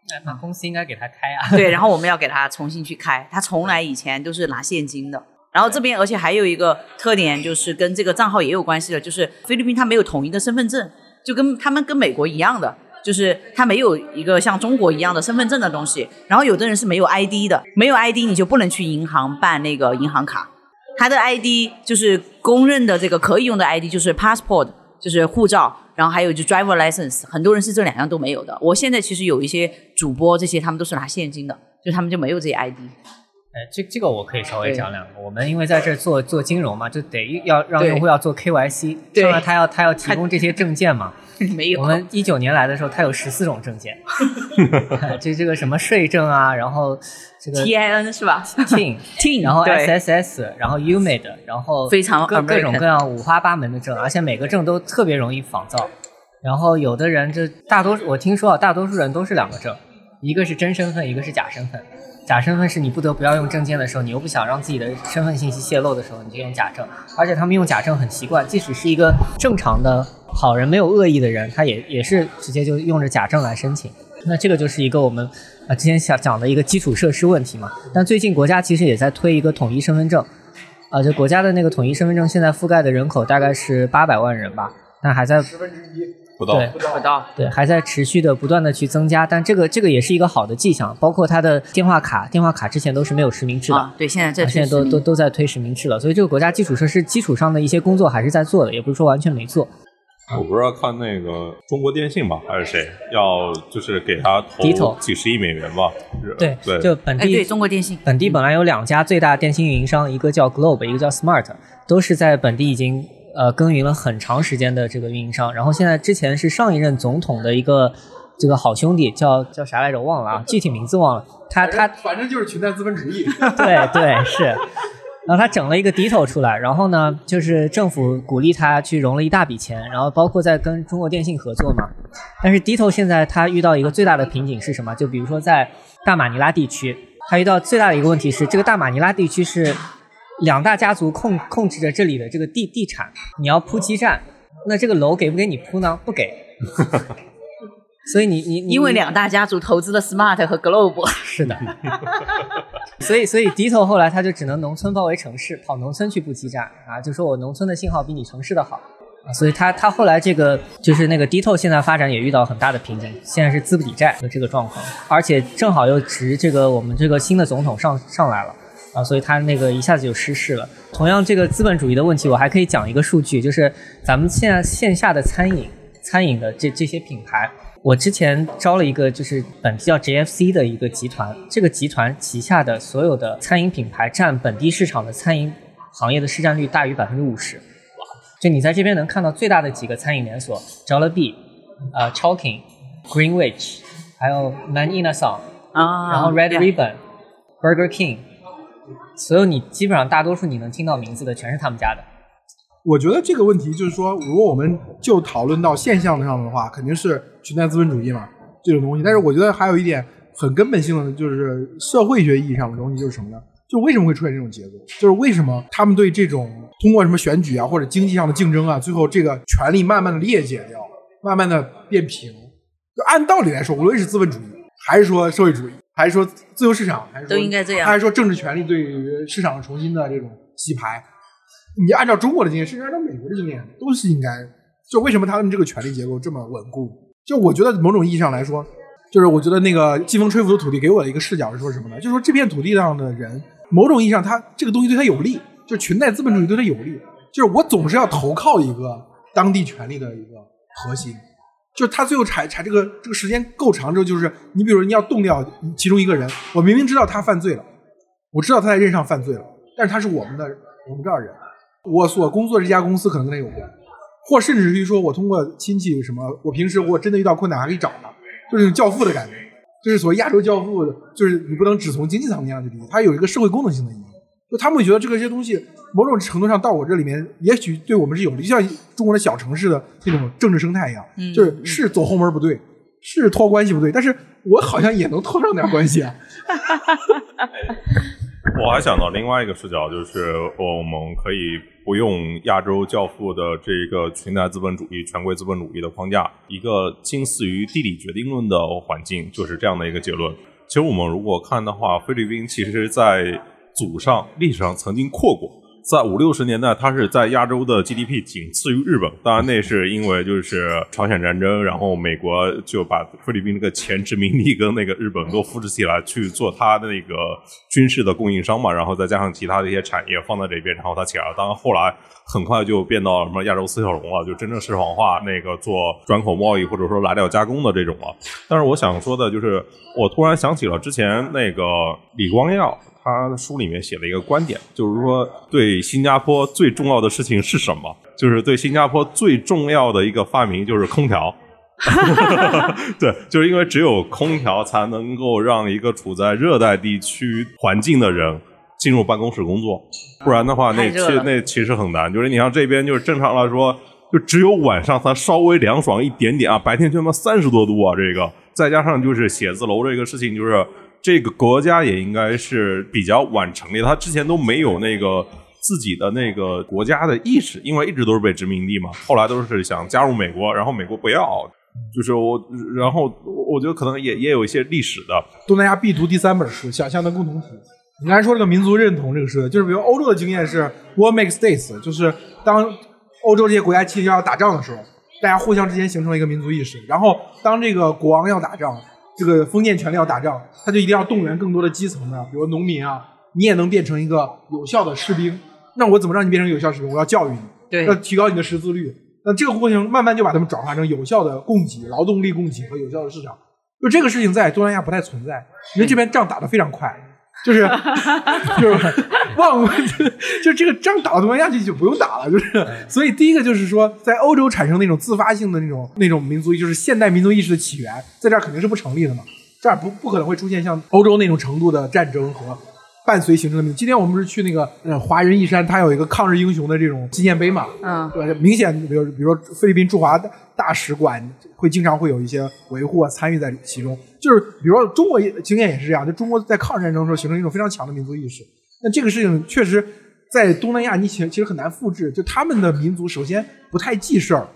S4: 那那公司应该给他开啊。
S5: 对，然后我们 [LAUGHS] 要给他重新去开，他从来以前都是拿现金的。然后这边而且还有一个特点，就是跟这个账号也有关系的，就是菲律宾他没有统一的身份证，就跟他们跟美国一样的，就是他没有一个像中国一样的身份证的东西。然后有的人是没有 ID 的，没有 ID 你就不能去银行办那个银行卡。他的 ID 就是公认的这个可以用的 ID，就是 passport，就是护照，然后还有就 driver license，很多人是这两样都没有的。我现在其实有一些主播这些，他们都是拿现金的，就他们就没有这些 ID。
S4: 哎，这这个我可以稍微讲两个。我们因为在这做做金融嘛，就得要让用户要做 KYC，
S5: 对
S4: 将来他要他要提供这些证件嘛。[LAUGHS]
S5: 没有，
S4: 我们一九年来的时候，它有十四种证件，[LAUGHS] 这这个什么税证啊，然后这个
S5: TIN 是吧
S4: ？TIN
S5: TIN，
S4: 然后 SSS，然后 UMID，然后
S5: 非常
S4: 各各种各样五花八门的证，而且每个证都特别容易仿造。然后有的人这大多数我听说啊，大多数人都是两个证，一个是真身份，一个是假身份。假身份是你不得不要用证件的时候，你又不想让自己的身份信息泄露的时候，你就用假证。而且他们用假证很习惯，即使是一个正常的好人、没有恶意的人，他也也是直接就用着假证来申请。那这个就是一个我们啊之前想讲的一个基础设施问题嘛。但最近国家其实也在推一个统一身份证，啊，就国家的那个统一身份证现在覆盖的人口大概是八百万人吧，但还在
S3: 十分之一，
S6: 不到
S4: 对
S5: 不到。
S4: 对，还在持续的不断的去增加，但这个这个也是一个好的迹象。包括它的电话卡，电话卡之前都是没有实名制的，
S5: 啊，对，现在在
S4: 啊现在都都都在推实名制了，所以这个国家基础设施基础上的一些工作还是在做的，也不是说完全没做。
S6: 我不知道看那个中国电信吧，还是谁要就是给他投几十亿美元吧？
S4: 对，
S6: 对，
S5: 哎，
S4: 就本地
S5: 对中国电信，
S4: 本地本来有两家最大电信运营商，一个叫 Globe，一个叫 Smart，都是在本地已经呃耕耘了很长时间的这个运营商。然后现在之前是上一任总统的一个这个好兄弟，叫叫啥来着？忘了啊，具体名字忘了。他他
S3: 反正就是群带资本主义。[LAUGHS]
S4: 对对是。然后他整了一个 Ditto 出来，然后呢，就是政府鼓励他去融了一大笔钱，然后包括在跟中国电信合作嘛。但是 Ditto 现在他遇到一个最大的瓶颈是什么？就比如说在大马尼拉地区，他遇到最大的一个问题是，这个大马尼拉地区是两大家族控控制着这里的这个地地产，你要铺基站，那这个楼给不给你铺呢？不给。[LAUGHS] 所以你你你
S5: 因为两大家族投资了 Smart 和 Globe，
S4: 是的，[LAUGHS] 所以所以迪头后来他就只能农村包围城市，跑农村去布基站啊，就说我农村的信号比你城市的好啊，所以他他后来这个就是那个迪头现在发展也遇到很大的瓶颈，现在是资不抵债的这个状况，而且正好又值这个我们这个新的总统上上来了。啊，所以它那个一下子就失势了。同样，这个资本主义的问题，我还可以讲一个数据，就是咱们现在线下的餐饮、餐饮的这这些品牌，我之前招了一个就是本地叫 JFC 的一个集团，这个集团旗下的所有的餐饮品牌占本地市场的餐饮行业的市占率大于百分之五十。哇！就你在这边能看到最大的几个餐饮连锁，Jollibee、呃 Chowking、Greenwich，还有 Man In a Song，
S5: 啊，
S4: 然后 Red Ribbon、Burger King，所有你基本上大多数你能听到名字的全是他们家的。
S3: 我觉得这个问题就是说，如果我们就讨论到现象上的话，肯定是存在资本主义嘛这种东西。但是我觉得还有一点很根本性的，就是社会学意义上的东西，就是什么呢？就为什么会出现这种结构？就是为什么他们对这种通过什么选举啊，或者经济上的竞争啊，最后这个权力慢慢的裂解掉，慢慢的变平。就按道理来说，无论是资本主义，还是说社会主义，还是说自由市场，还是说
S5: 都应该这样
S3: 还是说政治权利对于市场重新的这种洗牌，你按照中国的经验，甚至按照美国的经验，都是应该。就为什么他们这个权力结构这么稳固？就我觉得某种意义上来说，就是我觉得那个季风吹拂的土地给我的一个视角是说什么呢？就是说这片土地上的人，某种意义上他这个东西对他有利，就裙带资本主义对他有利。就是我总是要投靠一个当地权力的一个核心，就是他最后产产这个这个时间够长之后，就是你比如你要动掉其中一个人，我明明知道他犯罪了，我知道他在任上犯罪了，但是他是我们的我们这儿人，我所工作这家公司可能跟他有关，或甚至于说我通过亲戚什么，我平时我真的遇到困难还可以找他，就是那种教父的感觉，就是所谓亚洲教父，就是你不能只从经济层面上去理解，它有一个社会功能性的意义。就他们会觉得这个些东西，某种程度上到我这里面，也许对我们是有利，就像中国的小城市的那种政治生态一样，
S5: 嗯
S3: 就是是走后门不对，是托关系不对，但是我好像也能托上点关系啊。[LAUGHS]
S6: 我还想到另外一个视角，就是我们可以不用亚洲教父的这个裙带资本主义、权贵资本主义的框架，一个近似于地理决定论的环境，就是这样的一个结论。其实我们如果看的话，菲律宾其实在祖上历史上曾经扩过。在五六十年代，它是在亚洲的 GDP 仅次于日本。当然，那是因为就是朝鲜战争，然后美国就把菲律宾那个前殖民地跟那个日本都扶持起来去做它的那个军事的供应商嘛，然后再加上其他的一些产业放在这边，然后它起来了。当然，后来很快就变到什么亚洲四小龙了，就真正市场化那个做转口贸易或者说来料加工的这种了。但是我想说的就是，我突然想起了之前那个李光耀。他的书里面写了一个观点，就是说对新加坡最重要的事情是什么？就是对新加坡最重要的一个发明就是空调。[LAUGHS] [LAUGHS] 对，就是因为只有空调才能够让一个处在热带地区环境的人进入办公室工作，不然的话，那其那其实很难。就是你像这边，就是正常来说，就只有晚上它稍微凉爽一点点啊，白天他妈三十多度啊，这个再加上就是写字楼这个事情，就是这个国家也应该是比较晚成立他，之前都没有那个自己的那个国家的意识，因为一直都是被殖民地嘛，后来都是想加入美国，然后美国不要。就是我，然后我觉得可能也也有一些历史的，
S3: 东南亚必读第三本书《想象的共同体》。你刚才说这个民族认同这个事，就是比如欧洲的经验是 war makes states，就是当欧洲这些国家期要打仗的时候，大家互相之间形成了一个民族意识。然后当这个国王要打仗，这个封建权力要打仗，他就一定要动员更多的基层的，比如农民啊，你也能变成一个有效的士兵。那我怎么让你变成有效士兵？我要教育你，
S5: 对
S3: 要提高你的识字率。那这个过程慢慢就把他们转化成有效的供给、劳动力供给和有效的市场。就这个事情在东南亚不太存在，因为这边仗打得非常快，就是 [LAUGHS] 就是忘就这个仗打到东南亚去就不用打了，就是。所以第一个就是说，在欧洲产生那种自发性的那种那种民族，就是现代民族意识的起源，在这儿肯定是不成立的嘛，这儿不不可能会出现像欧洲那种程度的战争和伴随形成的民族。今天我们不是去那个呃华人义山，它有一个抗日英雄的这种纪念碑嘛，
S5: 嗯，
S3: 对，明显比如比如说菲律宾驻华大大使馆会经常会有一些维护啊参与在其中，就是比如说中国经验也是这样，就中国在抗日战争的时候形成一种非常强的民族意识，那这个事情确实在东南亚你其其实很难复制，就他们的民族首先不太记事儿，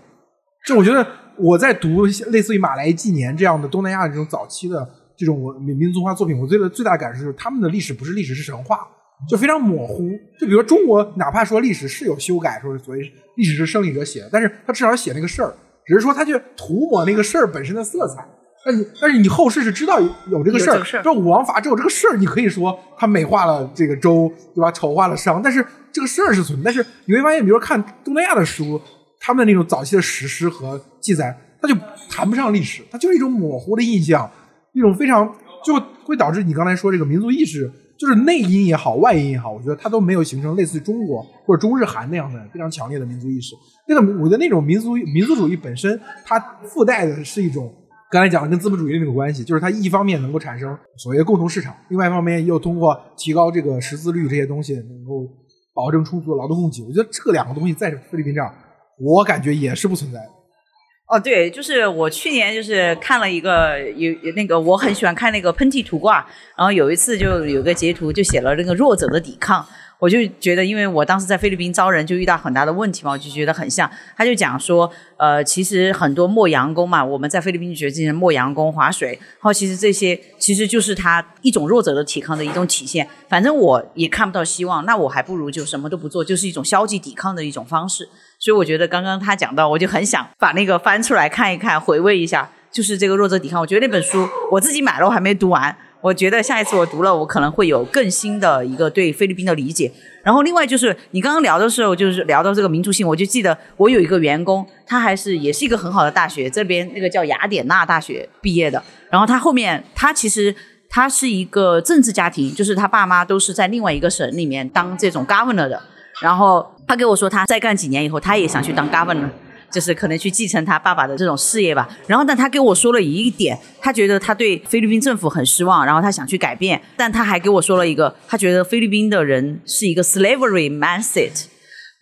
S3: 就我觉得我在读类似于马来纪年这样的东南亚这种早期的这种民民族化作品，我觉得最大感受就是他们的历史不是历史是神话，就非常模糊。就比如中国，哪怕说历史是有修改，说所谓历史是胜利者写的，但是他至少写那个事儿，只是说他去涂抹那个事儿本身的色彩。但是但是你后世是知道有这个事儿
S5: 有这
S3: 武王伐纣这个事儿，你可以说他美化了这个周，对吧？丑化了商，但是这个事儿是存在。但是你会发现，比如说看东南亚的书，他们的那种早期的史诗和记载，它就谈不上历史，它就是一种模糊的印象，一种非常就会导致你刚才说这个民族意识，就是内因也好，外因也好，我觉得它都没有形成类似于中国或者中日韩那样的非常强烈的民族意识。那个我觉得那种民族民族主义本身，它附带的是一种。刚才讲的跟资本主义那个关系，就是它一方面能够产生所谓的共同市场，另外一方面又通过提高这个识字率这些东西，能够保证充足的劳动供给。我觉得这两个东西在菲律宾这儿，我感觉也是不存在的。
S5: 哦，对，就是我去年就是看了一个有有那个我很喜欢看那个喷嚏图挂，然后有一次就有个截图就写了那个弱者的抵抗，我就觉得因为我当时在菲律宾招人就遇到很大的问题嘛，我就觉得很像。他就讲说，呃，其实很多磨洋工嘛，我们在菲律宾学这些磨洋工、划水，然后其实这些其实就是他一种弱者的抵抗的一种体现。反正我也看不到希望，那我还不如就什么都不做，就是一种消极抵抗的一种方式。所以我觉得刚刚他讲到，我就很想把那个翻出来看一看，回味一下，就是这个弱者抵抗。我觉得那本书我自己买了，我还没读完。我觉得下一次我读了，我可能会有更新的一个对菲律宾的理解。然后另外就是你刚刚聊的时候，就是聊到这个民族性，我就记得我有一个员工，他还是也是一个很好的大学，这边那个叫雅典娜大学毕业的。然后他后面他其实他是一个政治家庭，就是他爸妈都是在另外一个省里面当这种 governor 的。然后他给我说，他再干几年以后，他也想去当 governor，就是可能去继承他爸爸的这种事业吧。然后，但他给我说了一点，他觉得他对菲律宾政府很失望，然后他想去改变。但他还给我说了一个，他觉得菲律宾的人是一个 slavery mindset。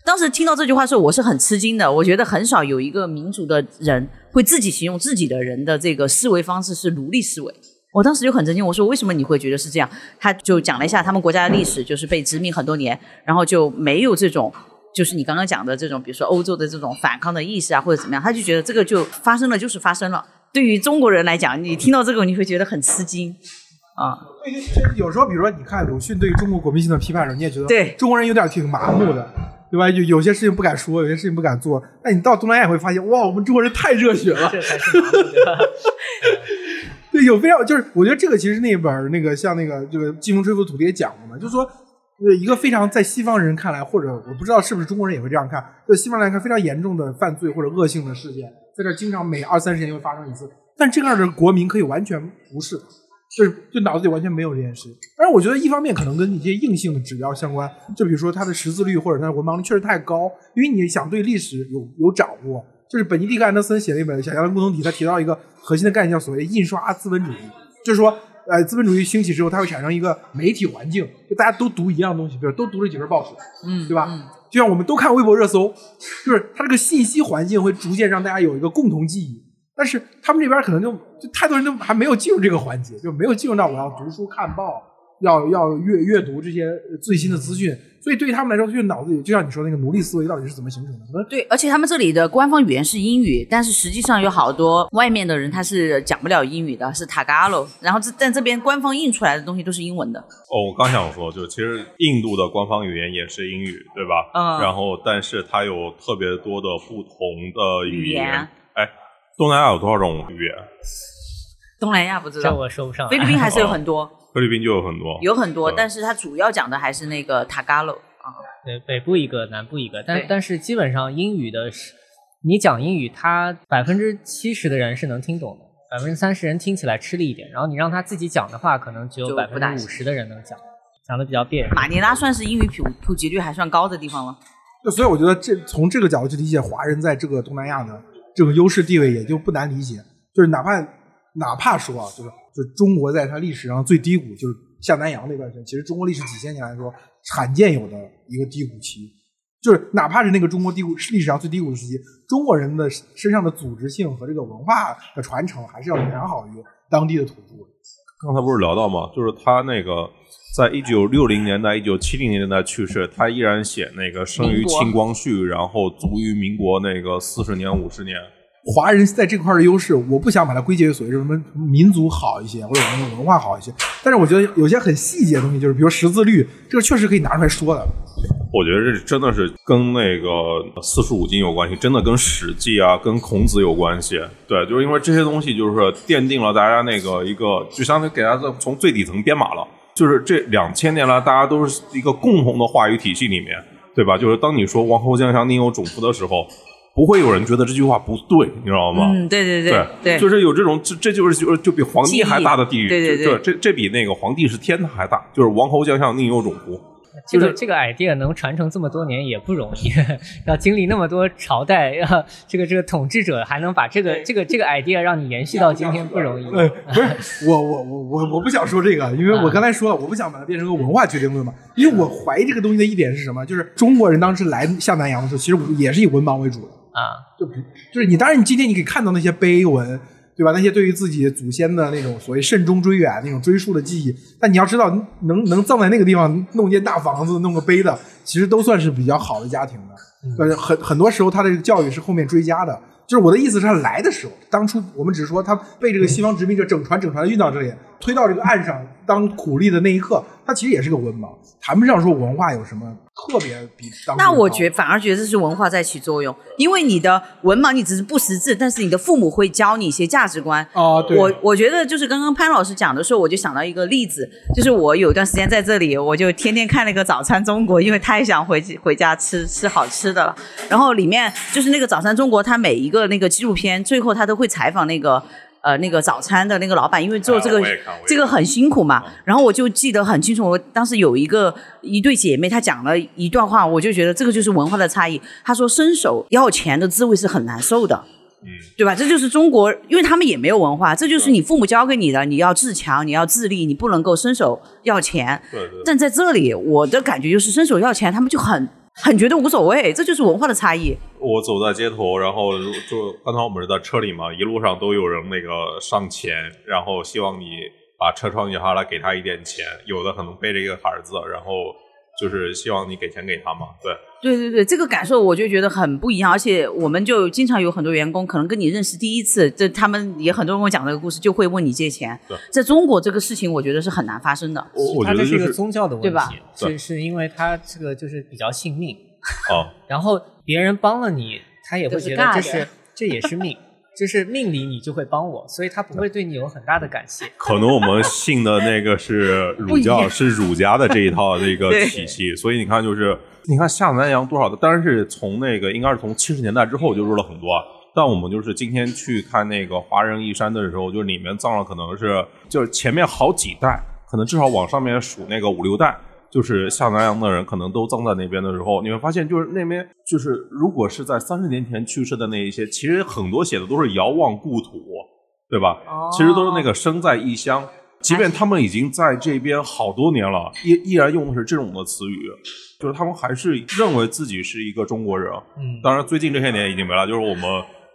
S5: 当时听到这句话的时候，我是很吃惊的。我觉得很少有一个民族的人会自己形容自己的人的这个思维方式是奴隶思维。我当时就很震惊，我说为什么你会觉得是这样？他就讲了一下他们国家的历史，就是被殖民很多年，然后就没有这种，就是你刚刚讲的这种，比如说欧洲的这种反抗的意识啊，或者怎么样，他就觉得这个就发生了，就是发生了。对于中国人来讲，你听到这个你会觉得很吃惊啊。
S3: 有时候，比如说你看鲁迅对于中国国民性的批判的时候，你也觉得
S5: 对
S3: 中国人有点挺麻木的，对吧？有有些事情不敢说，有些事情不敢做。但你到东南亚会发现，哇，我们中国人太热血了。
S4: 这才是麻木的。[LAUGHS]
S3: 对，有非常就是，我觉得这个其实那本那个像那个这个《季风吹拂土地》也讲过嘛，就是说，呃，一个非常在西方人看来，或者我不知道是不是中国人也会这样看，在西方来看非常严重的犯罪或者恶性的事件，在这经常每二三十年会发生一次，但这样的国民可以完全无视，就是就脑子里完全没有这件事。但是我觉得一方面可能跟一些硬性的指标相关，就比如说他的识字率或者他的文盲率确实太高，因为你想对历史有有掌握。就是本尼迪克·安德森写了一本《想象的共同体》，他提到一个核心的概念，叫所谓印刷资本主义。就是说，呃，资本主义兴起之后，它会产生一个媒体环境，就大家都读一样东西，比如都读了几份报纸，
S5: 嗯，
S3: 对吧？就像我们都看微博热搜，就是它这个信息环境会逐渐让大家有一个共同记忆。但是他们这边可能就就太多人都还没有进入这个环节，就没有进入到我要读书看报，要要阅阅读这些最新的资讯。所以对于他们来说，就脑子里就像你说那个奴隶思维到底是怎么形成的？
S5: 对，而且他们这里的官方语言是英语，但是实际上有好多外面的人他是讲不了英语的，是 Tagalog。然后这但这边官方印出来的东西都是英文的。
S6: 哦，我刚想说，就其实印度的官方语言也是英语，对吧？
S5: 嗯
S6: 然后，但是它有特别多的不同的语
S5: 语言
S6: 哎，东南亚有多少种语言？
S5: 东南亚不知
S4: 这
S5: 道，
S4: 我说不上。
S5: 菲律宾还是有很多，
S6: 菲律宾就有很多。
S5: 有很多，但是它主要讲的还是那个 Tagalog 啊。
S4: 对，北部一个，南部一个，但但是基本上英语的是，你讲英语，他百分之七十的人是能听懂的，百分之三十人听起来吃力一点，然后你让他自己讲的话，可能只有
S5: 就
S4: 百分之五十的人能讲，讲的比较别扭。
S5: 马尼拉算是英语普普及率还算高的地方吗。
S3: 就所以我觉得这从这个角度去理解华人在这个东南亚的这个优势地位也就不难理解。就是哪怕哪怕说啊，就是就是中国在它历史上最低谷，就是下南洋那段时间，其实中国历史几千年来说罕见有的一个低谷期。就是哪怕是那个中国低谷历史上最低谷的时期，中国人的身上的组织性和这个文化的传承还是要远好于当地的土著。
S6: 刚才不是聊到吗？就是他那个在一九六零年代、一九七零年代去世，他依然写那个生于清光绪，然后卒于民国那个四十年、五十年。
S3: 华人在这块的优势，我不想把它归结于所谓什么民族好一些，或者什么文化好一些。但是我觉得有些很细节的东西，就是比如识字率，这个确实可以拿出来说的。
S6: 我觉得这真的是跟那个四书五经有关系，真的跟《史记》啊、跟孔子有关系。对，就是因为这些东西，就是奠定了大家那个一个，就相当于给大家从最底层编码了。就是这两千年来，大家都是一个共同的话语体系里面，对吧？就是当你说“王侯将相宁有种乎”的时候，不会有人觉得这句话不对，你知道吗？
S5: 嗯，对对对对，
S6: 就是有这种，这这就是就是就比皇帝还大的地
S5: 狱，对对对
S6: 这这这比那个皇帝是天还大，就是王侯将相宁有种乎。
S4: 这个这个 idea 能传承这么多年也不容易，要经历那么多朝代，[LAUGHS] 要这个这个统治者还能把这个这个这个 idea 让你延续到今天不容易。
S3: 呃，[LAUGHS] 不是我我我我我不想说这个，因为我刚才说了，我不想把它变成个文化决定论嘛。因为我怀疑这个东西的一点是什么，就是中国人当时来下南洋的时候，其实也是以文盲为主的
S4: 啊，
S3: 就就是你当然你今天你可以看到那些碑文。对吧？那些对于自己祖先的那种所谓慎终追远、那种追溯的记忆，但你要知道，能能葬在那个地方，弄间大房子、弄个碑的，其实都算是比较好的家庭的。呃，很很多时候，他的教育是后面追加的。就是我的意思是，他来的时候，当初我们只是说他被这个西方殖民者整船整船的运到这里，推到这个岸上当苦力的那一刻，他其实也是个文盲，谈不上说文化有什么。特别比当
S5: 那我觉反而觉得这是文化在起作用，因为你的文盲你只是不识字，但是你的父母会教你一些价值观。
S3: 哦，对。
S5: 我我觉得就是刚刚潘老师讲的时候，我就想到一个例子，就是我有一段时间在这里，我就天天看那个《早餐中国》，因为太想回回家吃吃好吃的了。然后里面就是那个《早餐中国》，它每一个那个纪录片最后他都会采访那个。呃，那个早餐的那个老板，因为做这个这个很辛苦嘛，然后我就记得很清楚，我当时有一个一对姐妹，她讲了一段话，我就觉得这个就是文化的差异。她说伸手要钱的滋味是很难受的，嗯，对吧？这就是中国，因为他们也没有文化，这就是你父母教给你的，你要自强，你要自立，你不能够伸手要钱。
S6: 对对。
S5: 但在这里，我的感觉就是伸手要钱，他们就很。很觉得无所谓，这就是文化的差异。
S6: 我走在街头，然后就刚才我们是在车里嘛，一路上都有人那个上前，然后希望你把车窗摇下来给他一点钱。有的可能背着一个孩子，然后就是希望你给钱给他嘛。对，
S5: 对对对，这个感受我就觉得很不一样。而且我们就经常有很多员工，可能跟你认识第一次，这他们也很多人跟我讲这个故事，就会问你借钱。在中国这个事情，我觉得是很难发生的。
S6: 我觉得
S4: 是一个宗教的问题，
S5: 对吧？
S4: 是是因为他这个就是比较信命。
S6: 哦，
S4: 然后别人帮了你，他也会觉得这是这也是命，就是命里你就会帮我，所以他不会对你有很大的感谢。[LAUGHS]
S6: 可能我们信的那个是 [LAUGHS] 儒教，是儒家的这一套那个 [LAUGHS] 体系，所以你看，就是你看下南洋多少的，当然是从那个应该是从七十年代之后就入了很多，但我们就是今天去看那个华人义山的时候，就是里面葬了可能是就是前面好几代，可能至少往上面数那个五六代。就是下南洋的人可能都葬在那边的时候，你会发现，就是那边就是如果是在三十年前去世的那一些，其实很多写的都是遥望故土，对吧？哦其实都是那个生在异乡，即便他们已经在这边好多年了，依依然用的是这种的词语，就是他们还是认为自己是一个中国人。嗯，当然最近这些年已经没了，就是我们。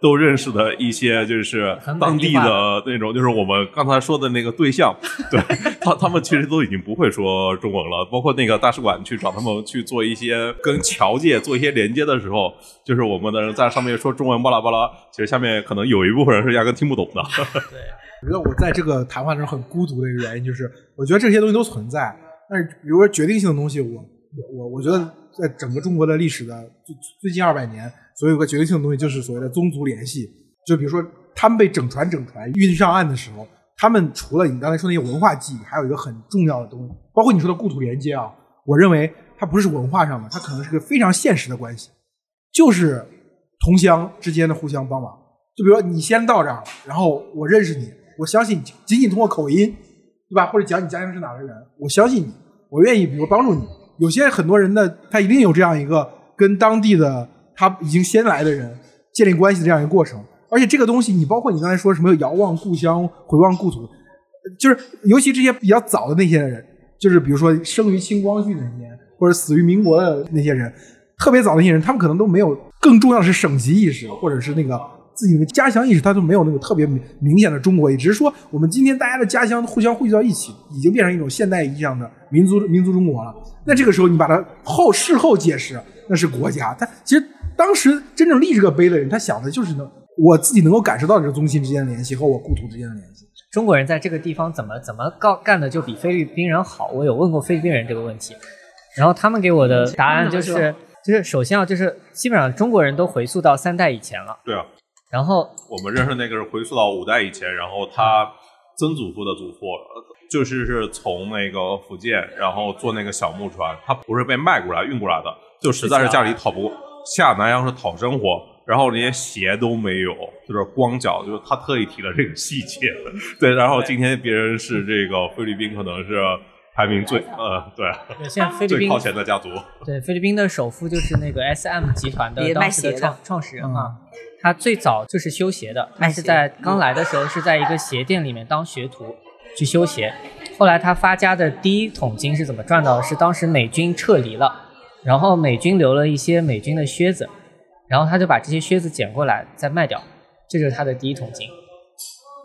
S6: 都认识的一些就是当地的那种，就是我们刚才说的那个对象，[LAUGHS] 对他他们其实都已经不会说中文了。包括那个大使馆去找他们去做一些跟侨界做一些连接的时候，就是我们的人在上面说中文巴拉巴拉，其实下面可能有一部分人是压根听不懂的。
S4: 对，[LAUGHS]
S3: 我觉得我在这个谈话中很孤独的一个原因就是，我觉得这些东西都存在，但是比如说决定性的东西，我我我觉得在整个中国的历史的最最近二百年。所以有个决定性的东西，就是所谓的宗族联系。就比如说，他们被整船整船运上岸的时候，他们除了你刚才说那些文化记忆，还有一个很重要的东西，包括你说的故土连接啊。我认为它不是文化上的，它可能是个非常现实的关系，就是同乡之间的互相帮忙。就比如说，你先到这儿了，然后我认识你，我相信仅仅通过口音，对吧？或者讲你家乡是哪的人，我相信你，我愿意比如帮助你。有些很多人的，他一定有这样一个跟当地的。他已经先来的人建立关系的这样一个过程，而且这个东西，你包括你刚才说什么遥望故乡、回望故土，就是尤其这些比较早的那些人，就是比如说生于清光绪那些，或者死于民国的那些人，特别早那些人，他们可能都没有更重要的是省级意识，或者是那个自己的家乡意识，他都没有那个特别明显的中国意，只是说我们今天大家的家乡互相汇聚到一起，已经变成一种现代意义上的民族民族中国了。那这个时候你把它后事后解释，那是国家，他其实。当时真正立这个碑的人，他想的就是能我自己能够感受到这个宗亲之间的联系和我故土之间的联系。
S4: 中国人在这个地方怎么怎么干干的就比菲律宾人好？我有问过菲律宾人这个问题，然后他们给我的答案就是就是首先啊，就是基本上中国人都回溯到三代以前了。
S6: 对啊。
S4: 然后
S6: 我们认识那个是回溯到五代以前，然后他曾祖父的祖父就是是从那个福建，然后坐那个小木船，他不是被卖过来运过来的，就实在是家里讨不过。下南洋是讨生活，然后连鞋都没有，就是光脚，就是他特意提了这个细节。[LAUGHS] 对，然后今天别人是这个菲律宾，可能是排名最呃对
S4: 对现在菲律宾
S6: 最靠前的家族。[LAUGHS]
S4: 对，菲律宾的首富就是那个 S M 集团的当时的创创始人嘛。他最早就是修鞋的，他是在刚来的时候是在一个鞋店里面当学徒去修鞋。后来他发家的第一桶金是怎么赚到的？是当时美军撤离了，然后美军留了一些美军的靴子，然后他就把这些靴子捡过来再卖掉，这就是他的第一桶金。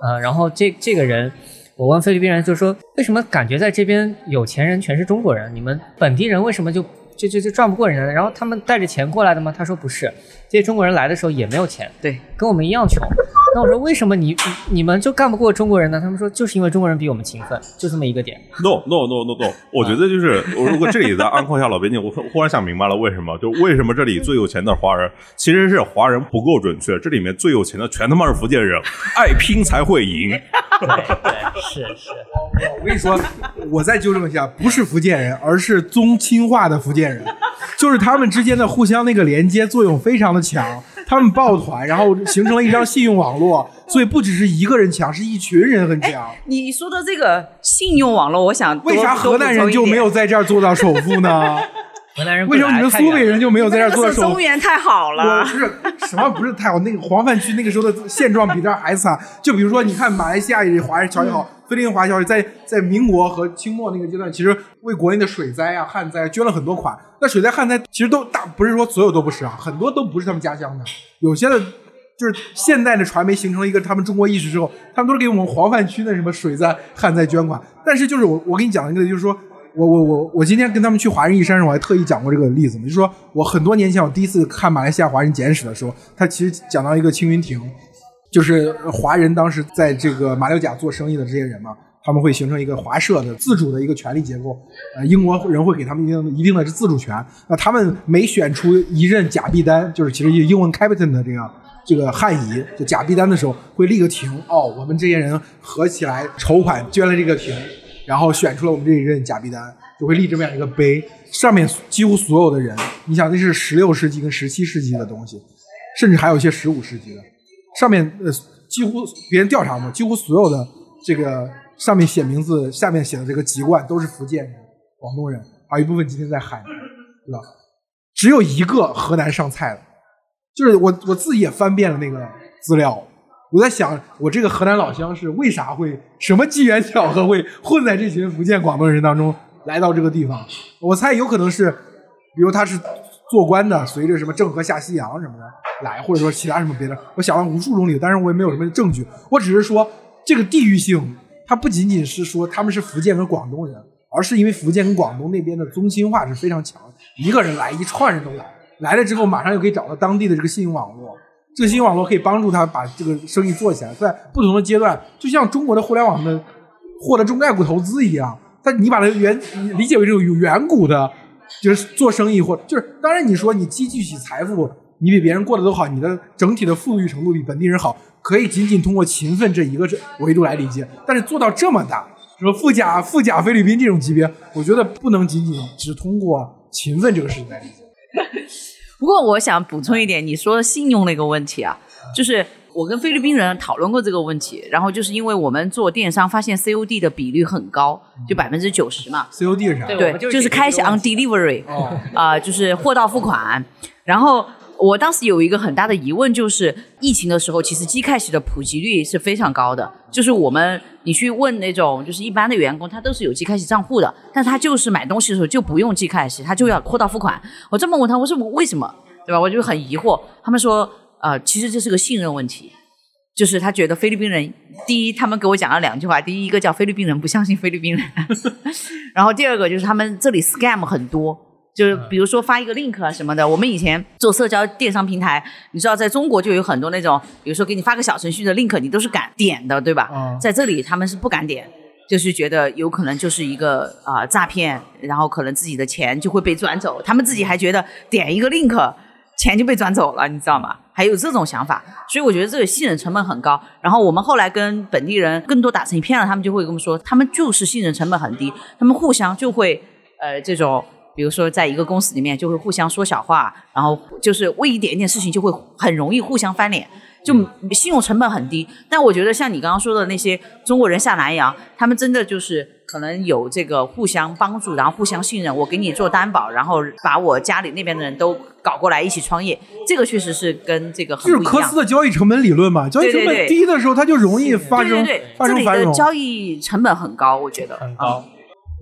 S4: 呃，然后这这个人，我问菲律宾人就说，为什么感觉在这边有钱人全是中国人，你们本地人为什么就就就就赚不过人家？然后他们带着钱过来的吗？他说不是，这些中国人来的时候也没有钱，
S5: 对，
S4: 跟我们一样穷。那我说为什么你你你们就干不过中国人呢？他们说就是因为中国人比我们勤奋，就这么一个点。
S6: No no no no no，我觉得就是我如果这里再安 [LAUGHS] 扣一下老边境，我忽然想明白了为什么，就为什么这里最有钱的华人其实是华人不够准确，这里面最有钱的全他妈是福建人，爱拼才会赢。[LAUGHS]
S4: 对对，是是，
S3: 我跟你说，我再纠正一下，不是福建人，而是宗亲化的福建人，就是他们之间的互相那个连接作用非常的强，他们抱团，然后形成了一张信用网络，[LAUGHS] 所以不只是一个人强，是一群人很强。
S5: 你说的这个信用网络，我想
S3: 为啥河南人就没有？在这儿做到首富呢？[LAUGHS]
S4: 河南人
S3: 为什么你们苏北人就没有在这儿做到首富？
S5: 中原太好了
S3: 不，是什么不是太好，那个黄泛区那个时候的现状比这儿还惨。就比如说，你看马来西亚也华人侨也好，菲律宾华侨在在民国和清末那个阶段，其实为国内的水灾啊、旱灾捐了很多款。那水灾旱灾其实都大不是说所有都不是啊，很多都不是他们家乡的，有些的。就是现代的传媒形成了一个他们中国意识之后，他们都是给我们黄泛区的什么水灾、旱灾捐款。但是就是我我给你讲一个，就是说我我我我今天跟他们去华人义山时，我还特意讲过这个例子嘛，就是说我很多年前我第一次看马来西亚华人简史的时候，他其实讲到一个青云亭，就是华人当时在这个马六甲做生意的这些人嘛，他们会形成一个华社的自主的一个权力结构，呃，英国人会给他们一定一定的自主权，那他们每选出一任甲必丹，就是其实英文 captain 的这个。这个汉仪就甲必丹的时候，会立个亭哦，我们这些人合起来筹款捐了这个亭，然后选出了我们这一任甲必丹，就会立这么样一个碑，上面几乎所有的人，你想那是十六世纪跟十七世纪的东西，甚至还有一些十五世纪的，上面呃几乎别人调查过，几乎所有的这个上面写名字，下面写的这个籍贯都是福建人、广东人，还有一部分今天在海南，对吧？只有一个河南上菜的，就是我我自己也翻遍了那个资料，我在想，我这个河南老乡是为啥会什么机缘巧合会混在这群福建广东人当中来到这个地方？我猜有可能是，比如他是做官的，随着什么郑和下西洋什么的来，或者说其他什么别的，我想了无数种理由，但是我也没有什么证据，我只是说这个地域性，它不仅仅是说他们是福建跟广东人，而是因为福建跟广东那边的宗亲化是非常强，一个人来，一串人都来，来了之后马上就可以找到当地的这个信用网络。这个信用网络可以帮助他把这个生意做起来，在不同的阶段，就像中国的互联网的获得中概股投资一样，但你把它原理解为这种远古的，就是做生意或就是当然你说你积聚起财富，你比别人过得都好，你的整体的富裕程度比本地人好，可以仅仅通过勤奋这一个维度来理解，但是做到这么大，什么富甲富甲菲律宾这种级别，我觉得不能仅仅只通过勤奋这个事情来理解。
S5: 不过我想补充一点，你说信用那个问题啊，就是我跟菲律宾人讨论过这个问题，然后就是因为我们做电商发现 COD 的比率很高，就百分之九十嘛
S3: ，COD 是啥？
S4: 对就是
S5: 开始
S4: 解决这个
S5: on delivery，
S3: 哦，
S5: 啊、就是货到付款。然后我当时有一个很大的疑问，就是疫情的时候，其实 G Cash 的普及率是非常高的。就是我们你去问那种就是一般的员工，他都是有 G Cash 账户的，但他就是买东西的时候就不用 G Cash，他就要货到付款。我这么问他，我说为什么？对吧？我就很疑惑。他们说，呃，其实这是个信任问题。就是他觉得菲律宾人，第一，他们给我讲了两句话，第一个叫菲律宾人不相信菲律宾人，[LAUGHS] 然后第二个就是他们这里 scam 很多，就是比如说发一个 link 啊什么的。我们以前做社交电商平台，你知道在中国就有很多那种，比如说给你发个小程序的 link，你都是敢点的，对吧？
S3: 嗯
S5: 在这里他们是不敢点。就是觉得有可能就是一个啊、诈骗，然后可能自己的钱就会被转走，他们自己还觉得点一个 link 钱就被转走了，你知道吗？还有这种想法，所以我觉得这个信任成本很高。然后我们后来跟本地人更多打成一片了，他们就会跟我们说，他们就是信任成本很低，他们互相就会呃这种，比如说在一个公司里面就会互相说小话，然后就是为一点点事情就会很容易互相翻脸。就信用成本很低，但我觉得像你刚刚说的那些中国人下南洋，他们真的就是可能有这个互相帮助，然后互相信任，我给你做担保，然后把我家里那边的人都搞过来一起创业，这个确实是跟这个很
S3: 就是。科斯的交易成本理论嘛，交易成本低的时候，它就容易发生
S5: 对对对，
S3: 发
S5: 这里的。交易成本很高，我觉得
S4: 很高。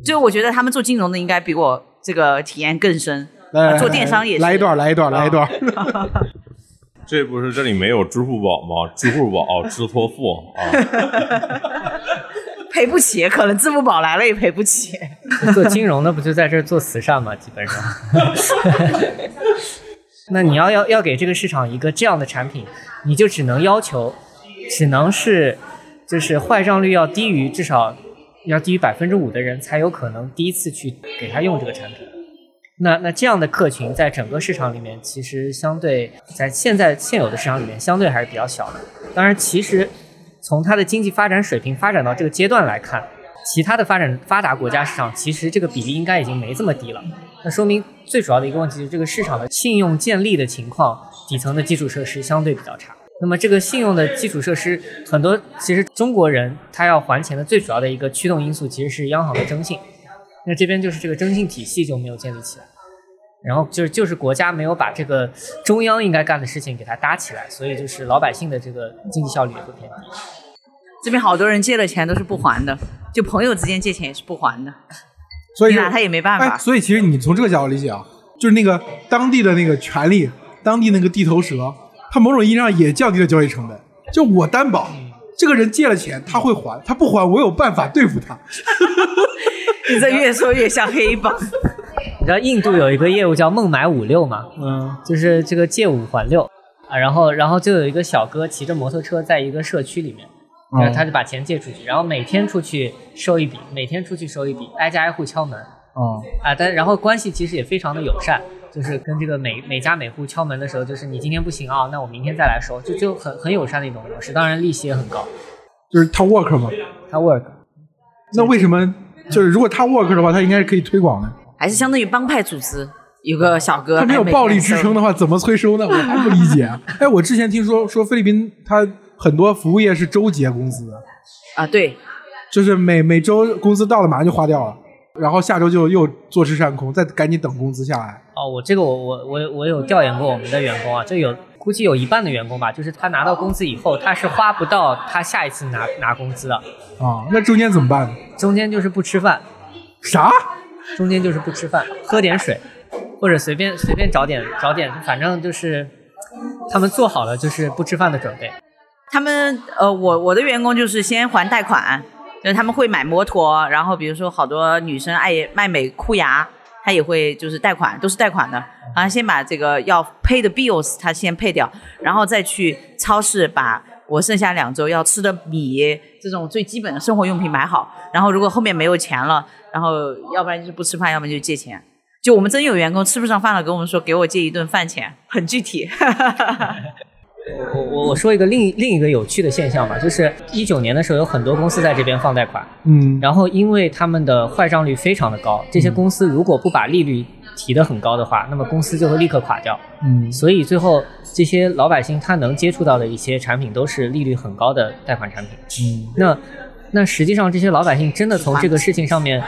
S5: 就我觉得他们做金融的应该比我这个体验更深。
S3: 来来
S5: 做电商也是
S3: 来一段，来一段，来一段。[LAUGHS]
S6: 这不是这里没有支付宝吗？支付宝、哦、支托付啊，[LAUGHS]
S5: 赔不起，可能支付宝来了也赔不起。[LAUGHS]
S4: 做金融的不就在这儿做慈善吗？基本上。那你要要要给这个市场一个这样的产品，你就只能要求，只能是就是坏账率要低于至少要低于百分之五的人才有可能第一次去给他用这个产品。那那这样的客群在整个市场里面，其实相对在现在现有的市场里面相对还是比较小的。当然，其实从它的经济发展水平发展到这个阶段来看，其他的发展发达国家市场其实这个比例应该已经没这么低了。那说明最主要的一个问题就是这个市场的信用建立的情况，底层的基础设施相对比较差。那么这个信用的基础设施，很多其实中国人他要还钱的最主要的一个驱动因素其实是央行的征信。那这边就是这个征信体系就没有建立起来，然后就是就是国家没有把这个中央应该干的事情给它搭起来，所以就是老百姓的这个经济效率也会偏低。
S5: 这边好多人借了钱都是不还的，就朋友之间借钱也是不还的，
S3: 所以
S5: 拿他也没办
S3: 哎，
S5: 法。
S3: 所以其实你从这个角度理解啊，就是那个当地的那个权利，当地那个地头蛇，它某种意义上也降低了交易成本。就我担保，这个人借了钱他会还，他不还我有办法对付他。[LAUGHS]
S5: 你这越说越像黑帮。
S4: 你知道印度有一个业务叫孟买五六嘛？
S3: 嗯，
S4: 就是这个借五还六啊，然后然后就有一个小哥骑着摩托车在一个社区里面，
S3: 哦
S4: 然后他就把钱借出去，然后每天出去收一笔，每天出去收一笔，挨家挨户敲门
S3: 哦，
S4: 啊，但然后关系其实也非常的友善，就是跟这个每每家每户敲门的时候，就是你今天不行啊，那我明天再来收，就就很很友善的一种模式，当然利息也很高，
S3: 就是他 work 吗？
S4: 他 work。
S3: 那为什么就是如果他 work 的话，他应该是可以推广的？
S5: 还是相当于帮派组织，有个小哥，
S3: 他没有暴力支撑
S5: 的。
S3: 话，怎么催收呢？我还不理解。哎，我之前听说说菲律宾他很多服务业是周结工资，
S5: 啊，对，
S3: 就是每每周工资到了马上就花掉了，然后下周就又坐吃山空，再赶紧等工资下来。
S4: 哦，我这个我我我我有调研过我们的员工啊，这有估计有一半的员工吧，就是他拿到工资以后，他是花不到他下一次拿拿工资的，
S3: 啊，那中间怎么办呢？
S4: 中间就是不吃饭，
S3: 啥？
S4: 中间就是不吃饭，喝点水，或者随便随便找点找点，反正就是他们做好了就是不吃饭的准备。
S5: 他们呃，我我的员工就是先还贷款，就是他们会买摩托，然后比如说好多女生爱卖美裤牙，他也会就是贷款，都是贷款的，然后先把这个要 pay 的 bills 他先配掉，然后再去超市把我剩下两周要吃的米这种最基本的生活用品买好，然后如果后面没有钱了，然后要不然就是不吃饭，要不然就借钱。就我们真有员工吃不上饭了，跟我们说给我借一顿饭钱，很具体。[LAUGHS]
S4: 我我我说一个另另一个有趣的现象吧，就是一九年的时候有很多公司在这边放贷款，
S3: 嗯，
S4: 然后因为他们的坏账率非常的高，这些公司如果不把利率提得很高的话，那么公司就会立刻垮掉。
S3: 嗯
S4: 所以最后这些老百姓他能接触到的一些产品都是利率很高的贷款产品。
S3: 嗯
S4: 那那实际上这些老百姓真的从这个事情上面，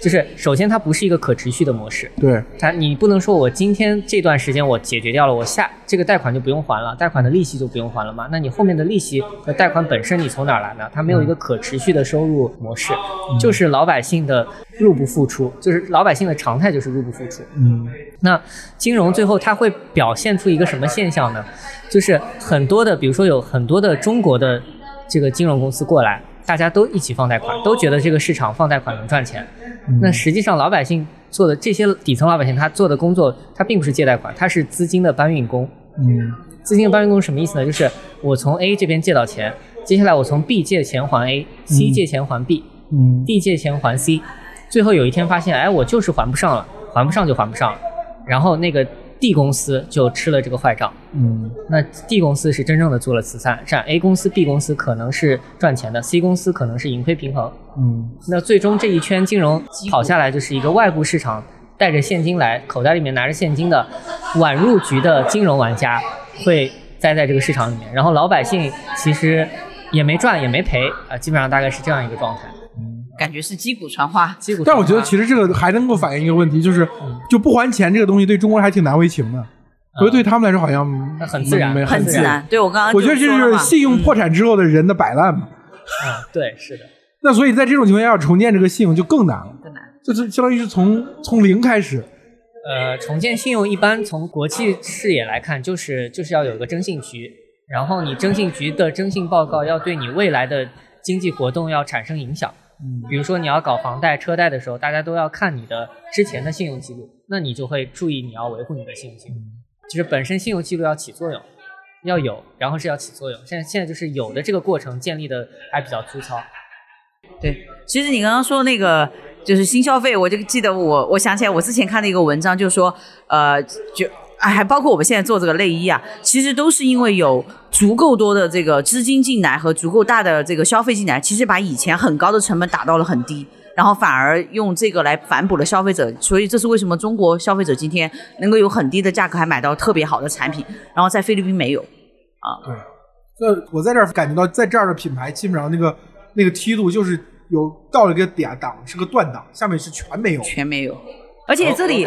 S4: 就是首先它不是一个可持续的模式，
S3: 对，
S4: 它你不能说我今天这段时间我解决掉了，我下这个贷款就不用还了，贷款的利息就不用还了嘛？那你后面的利息和贷款本身你从哪儿来呢？它没有一个可持续的收入模式，就是老百姓的入不敷出，就是老百姓的常态就是入不敷出。
S3: 嗯
S4: 那金融最后它会表现出一个什么现象呢？就是很多的，比如说有很多的中国的这个金融公司过来，大家都一起放贷款，都觉得这个市场放贷款能赚钱。那实际上老百姓做的这些底层老百姓他做的工作，他并不是借贷款，他是资金的搬运工。
S3: 嗯
S4: 资金的搬运工什么意思呢？就是我从 A 这边借到钱，接下来我从 B 借钱还 A，C 借钱还 B，
S3: 嗯
S4: D 借钱还 C，最后有一天发现，哎，我就是还不上了，还不上就还不上了，然后那个 D 公司就吃了这个坏账。
S3: 嗯
S4: 那 D 公司是真正的做了慈善，占 A 公司、B 公司可能是赚钱的，C 公司可能是盈亏平衡。
S3: 嗯
S4: 那最终这一圈金融跑下来，就是一个外部市场带着现金来，口袋里面拿着现金的晚入局的金融玩家会栽在这个市场里面，然后老百姓其实也没赚也没赔啊、基本上大概是这样一个状态。
S5: 感觉是击鼓传花。
S4: 击鼓传花。
S3: 但我觉得其实这个还能够反映一个问题，就是就不还钱这个东西对中国人还挺难为情的，我觉得对他们来说好像
S4: 很自然
S5: 很自然，对我刚刚
S3: 我觉得这是信用破产之后的人的摆烂嘛。
S4: 啊，对，是的。
S3: 那所以在这种情况下，要重建这个信用就更难了，
S5: 更难。
S3: 就是相当于是从从零开始。
S4: 呃，重建信用一般从国际视野来看，就是就是要有一个征信局，然后你征信局的征信报告要对你未来的经济活动要产生影响。
S3: 嗯，
S4: 比如说你要搞房贷、车贷的时候，大家都要看你的之前的信用记录，那你就会注意你要维护你的信用记录，就是本身信用记录要起作用，要有，然后是要起作用。现在现在就是有的这个过程建立的还比较粗糙。
S5: 对，其实你刚刚说那个就是新消费，我就记得我我想起来，我之前看的一个文章，就是说，呃，就啊，还包括我们现在做这个内衣啊，其实都是因为有足够多的这个资金进来和足够大的这个消费进来，其实把以前很高的成本打到了很低，然后反而用这个来反哺了消费者，所以这是为什么中国消费者今天能够有很低的价格还买到特别好的产品，然后在菲律宾没有啊。
S3: 对，这我在这儿感觉到，在这儿的品牌基本上那个那个梯度就是有到了一个点档，是个断档，下面是全没有。
S5: 全没有。而且这里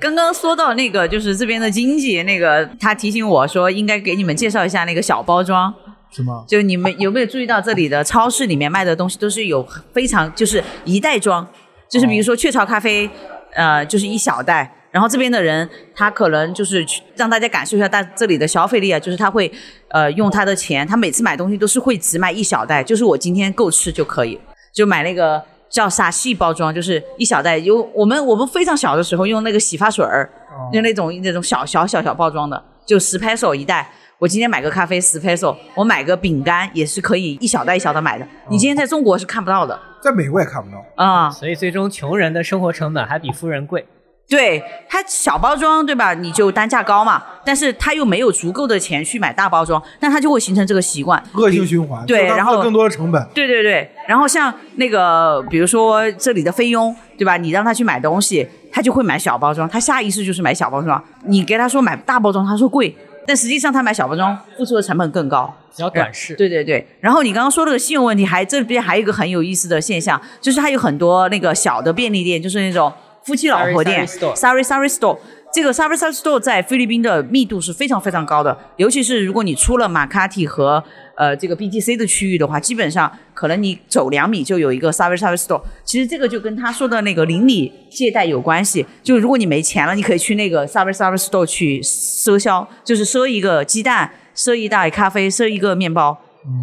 S5: 刚刚说到那个，就是这边的经济，那个他提醒我说，应该给你们介绍一下那个小包装。
S3: 是吗？
S5: 就你们有没有注意到这里的超市里面卖的东西都是有非常就是一袋装，就是比如说雀巢咖啡，呃，就是一小袋。然后这边的人他可能就是去让大家感受一下大这里的消费力啊，就是他会呃用他的钱，他每次买东西都是会只买一小袋，就是我今天够吃就可以，就买那个叫傻细包装，就是一小袋。有我们我们非常小的时候用那个洗发水儿，用那种那种小小小小包装的，就十 peso 一袋。我今天买个咖啡十 peso，我买个饼干也是可以一小袋一小袋买的。你今天在中国是看不到的
S3: 在美国也看不到。
S5: 啊、
S4: 所以最终穷人的生活成本还比富人贵。
S5: 对它小包装对吧？你就单价高嘛，但是他又没有足够的钱去买大包装，那他就会形成这个习惯。
S3: 恶性循环，
S5: 对然后
S3: 更多的成本。
S5: 对对对，然后像那个，比如说这里的菲佣，对吧？你让他去买东西，他就会买小包装，他下意识就是买小包装。你给他说买大包装，他说贵，但实际上他买小包装付出的成本更高。
S4: 比较短视，
S5: 对对对，然后你刚刚说那个信用问题，还这边还有一个很有意思的现象，就是它有很多那个小的便利店，就是那种夫妻老婆店
S4: Sari
S5: Sari Store。这个 Sari Sari Store 在菲律宾的密度是非常非常高的，尤其是如果你出了马卡蒂和呃这个 BTC 的区域的话，基本上可能你走两米就有一个 Sari Sari Store。其实这个就跟他说的那个邻里借贷有关系，就如果你没钱了，你可以去那个 Sari Sari Store 去赊销，就是赊一个鸡蛋，赊一袋咖啡，赊一个面包。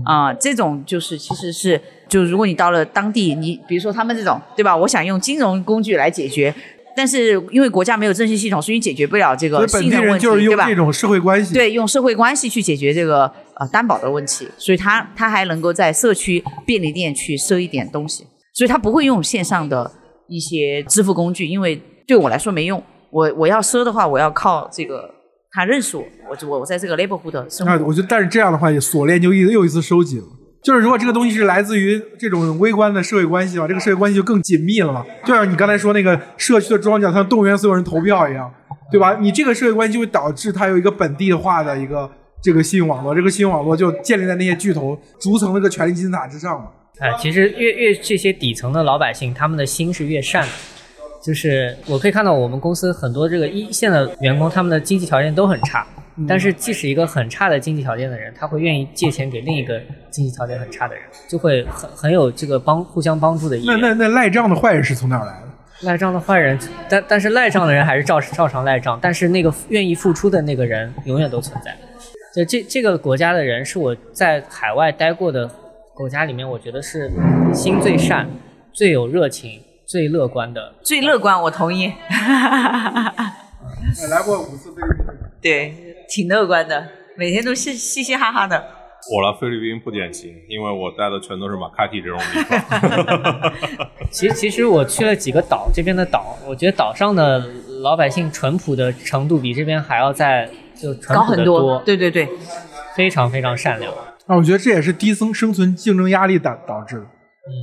S5: 啊、这种就是其实是，就如果你到了当地，你比如说他们这种，对吧？我想用金融工具来解决，但是因为国家没有征信系统，所以解决不了这个信任问题，
S3: 就是
S5: 对吧
S3: 用这？种社会关系。
S5: 对，用社会关系去解决这个呃担保的问题，所以他他还能够在社区便利店去赊一点东西，所以他不会用线上的一些支付工具，因为对我来说没用。我我要赊的话，我要靠这个他认识我，我就我我在这个 neighborhood 生
S3: 那
S5: 活。
S3: 我觉得，但是这样的话，也锁链就一又一次收紧了。就是如果这个东西是来自于这种微观的社会关系的话，这个社会关系就更紧密了嘛。就像你刚才说那个社区的庄稼，像动员所有人投票一样，对吧？你这个社会关系就会导致它有一个本地化的一个这个信用网络，这个信用网络就建立在那些巨头逐层那个权力金字塔之上嘛。
S4: 哎，其实越越这些底层的老百姓，他们的心是越善的。就是我可以看到我们公司很多这个一线的员工，他们的经济条件都很差，但是即使一个很差的经济条件的人，他会愿意借钱给另一个经济条件很差的人，就会很很有这个帮互相帮助的意
S3: 义
S4: 那。
S3: 那那赖账的坏人是从哪儿来的？
S4: 赖账的坏人，但但是赖账的人还是照照常赖账，但是那个愿意付出的那个人永远都存在。就这这个国家的人，是我在海外待过的国家里面，我觉得是心最善、最有热情、最乐观的。
S5: 最乐观，我同意。
S3: 哎来过五次菲律宾。
S5: 对，挺乐观的，每天都嘻嘻嘻哈哈的。
S6: 我来菲律宾不典型，因为我带的全都是马卡蒂这种地方。[LAUGHS] [LAUGHS]
S4: 其实其实我去了几个岛，这边的岛，我觉得岛上的老百姓淳朴的程度比这边还要再就淳朴
S5: 高很多
S4: 的多，
S5: 对对对，
S4: 非常非常善良。
S3: 啊，我觉得这也是低生生存竞争压力导导致的，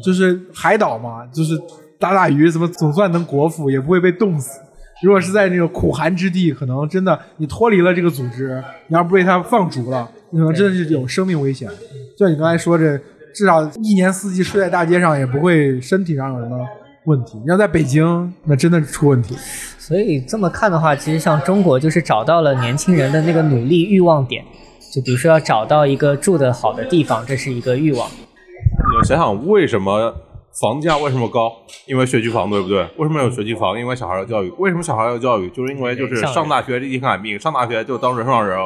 S3: 就是海岛嘛，就是打打鱼怎么总算能果腹，也不会被冻死。如果是在那种苦寒之地，可能真的你脱离了这个组织，你要不被他放逐了，你可能真的是有生命危险。就像你刚才说这至少一年四季睡在大街上也不会身体上有什么问题。你要在北京，那真的是出问题。
S4: 所以这么看的话，其实像中国就是找到了年轻人的那个努力欲望点，就比如说要找到一个住的好的地方，这是一个欲望。
S6: 你想想为什么房价为什么高？因为学区房，对不对？为什么有学区房？因为小孩要教育。为什么小孩要教育？就是因为就是上大学立竿命，上大学就当人上人。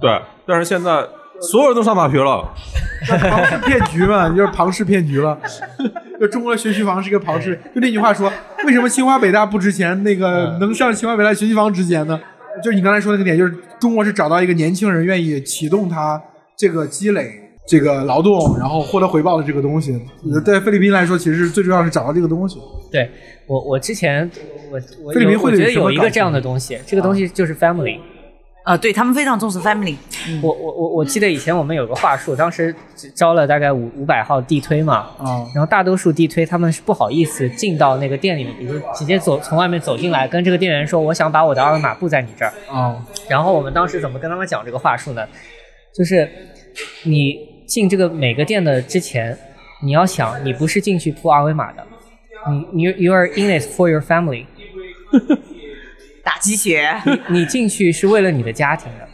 S6: 对，但是现在所有人都上大学了，
S3: 庞氏骗局嘛，[LAUGHS] 就是庞氏骗局了。就中国学区房是一个庞氏，就那句话说，为什么清华北大不值钱？那个能上清华北大学区房值钱呢？就是你刚才说那个点，就是中国是找到一个年轻人愿意启动他这个积累。这个劳动，然后获得回报的这个东西，在菲律宾来说，其实最重要是找到这个东西。
S4: 对我，我之前我我
S3: 菲律宾会
S4: 觉得有一个这样的东西，这个东西就是 family。
S5: 啊，对他们非常重视 family。
S4: 我我我我记得以前我们有个话术，当时招了大概五五百号地推嘛，啊，然后大多数地推他们是不好意思进到那个店里面，比如直接走从外面走进来，跟这个店员说我想把我的二维码布在你这儿。
S3: 啊，
S4: 然后我们当时怎么跟他们讲这个话术呢？就是你。进这个每个店的之前，你要想，你不是进去铺二维码的，你你 you are in it for your family，[LAUGHS]
S5: 打鸡血，
S4: 你你进去是为了你的家庭的，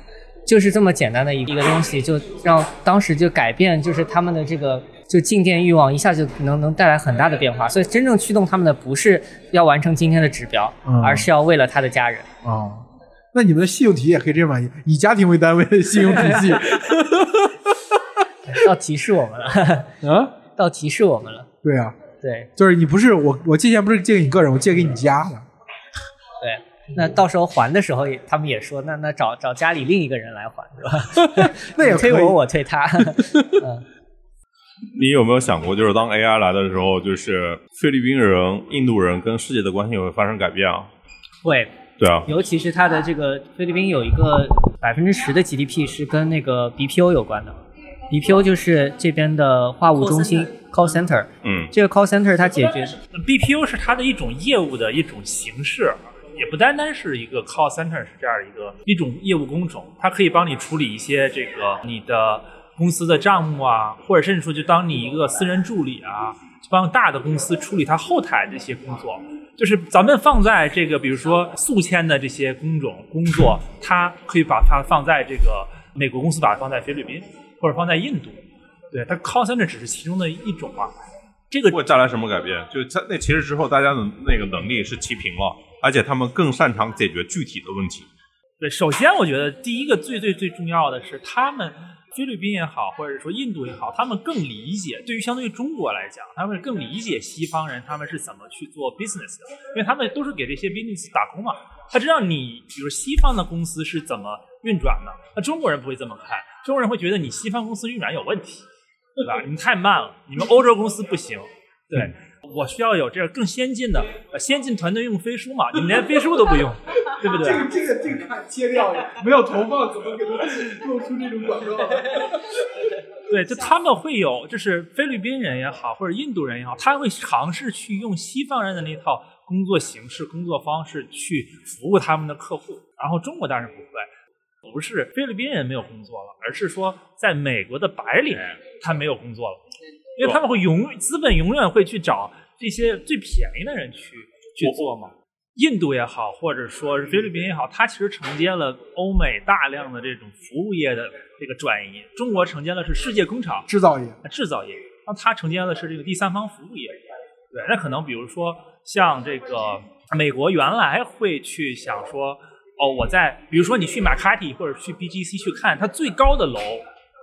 S4: 就是这么简单的一个东西，就让当时就改变，就是他们的这个就进店欲望一下就能能带来很大的变化，所以真正驱动他们的不是要完成今天的指标，而是要为了他的家人。
S3: 哦，那你们的信用体系也可以这样，以家庭为单位的信用体系。[LAUGHS]
S4: 到提示我们了啊！[LAUGHS] 到提示我们了。
S3: 对啊，
S4: 对，
S3: 就是你不是我，我借钱不是借给你个人，我借给你家的。
S4: 对，那到时候还的时候，他们也说，那那找找家里另一个人来还，是吧？[LAUGHS]
S3: 那也
S4: 推我，我推他。[LAUGHS]
S6: 你有没有想过，就是当 AI 来的时候，就是菲律宾人、印度人跟世界的关系会发生改变啊？
S4: 会。
S6: 对啊。
S4: 尤其是他的这个菲律宾有一个百分之十的 GDP 是跟那个 BPO 有关的。BPO 就是这边的话务中心 call center，
S6: 嗯，
S4: 这个 call center 它解决
S7: BPO 是它的一种业务的一种形式，也不单单是一个 call center 是这样的一个一种业务工种，它可以帮你处理一些这个你的公司的账目啊，或者甚至说就当你一个私人助理啊，帮大的公司处理它后台的一些工作，就是咱们放在这个比如说宿迁的这些工种工作，它可以把它放在这个美国公司把它放在菲律宾。或者放在印度，对它 call center 只是其中的一种啊。这个
S6: 会带来什么改变？就在那其实之后，大家的那个能力是齐平了，而且他们更擅长解决具体的问题。
S7: 对，首先我觉得第一个最最最重要的是，他们菲律宾也好，或者说印度也好，他们更理解，对于相对于中国来讲，他们更理解西方人他们是怎么去做 business 的，因为他们都是给这些 business 打工嘛。他知道你，比如西方的公司是怎么运转的，那中国人不会这么看。中国人会觉得你西方公司运转有问题，对吧？你们太慢了，你们欧洲公司不行。对我需要有这个更先进的，先进团队用飞书嘛？你们连飞书都不用，[LAUGHS] 对不对？
S3: 这个这个这个看切掉，没有投放怎么给他做出这种广告？[LAUGHS]
S7: 对，就他们会有，就是菲律宾人也好，或者印度人也好，他会尝试去用西方人的那套工作形式、工作方式去服务他们的客户。然后中国当然不会。不是菲律宾人没有工作了，而是说在美国的白领他没有工作了，因为他们会永资本永远会去找这些最便宜的人去去做嘛。印度也好，或者说是菲律宾也好，它其实承接了欧美大量的这种服务业的这个转移。中国承接的是世界工厂
S3: 制造业，
S7: 制造业，那它承接的是这个第三方服务业。对，那可能比如说像这个美国原来会去想说。哦，我在，比如说你去马卡蒂或者去 BGC 去看，它最高的楼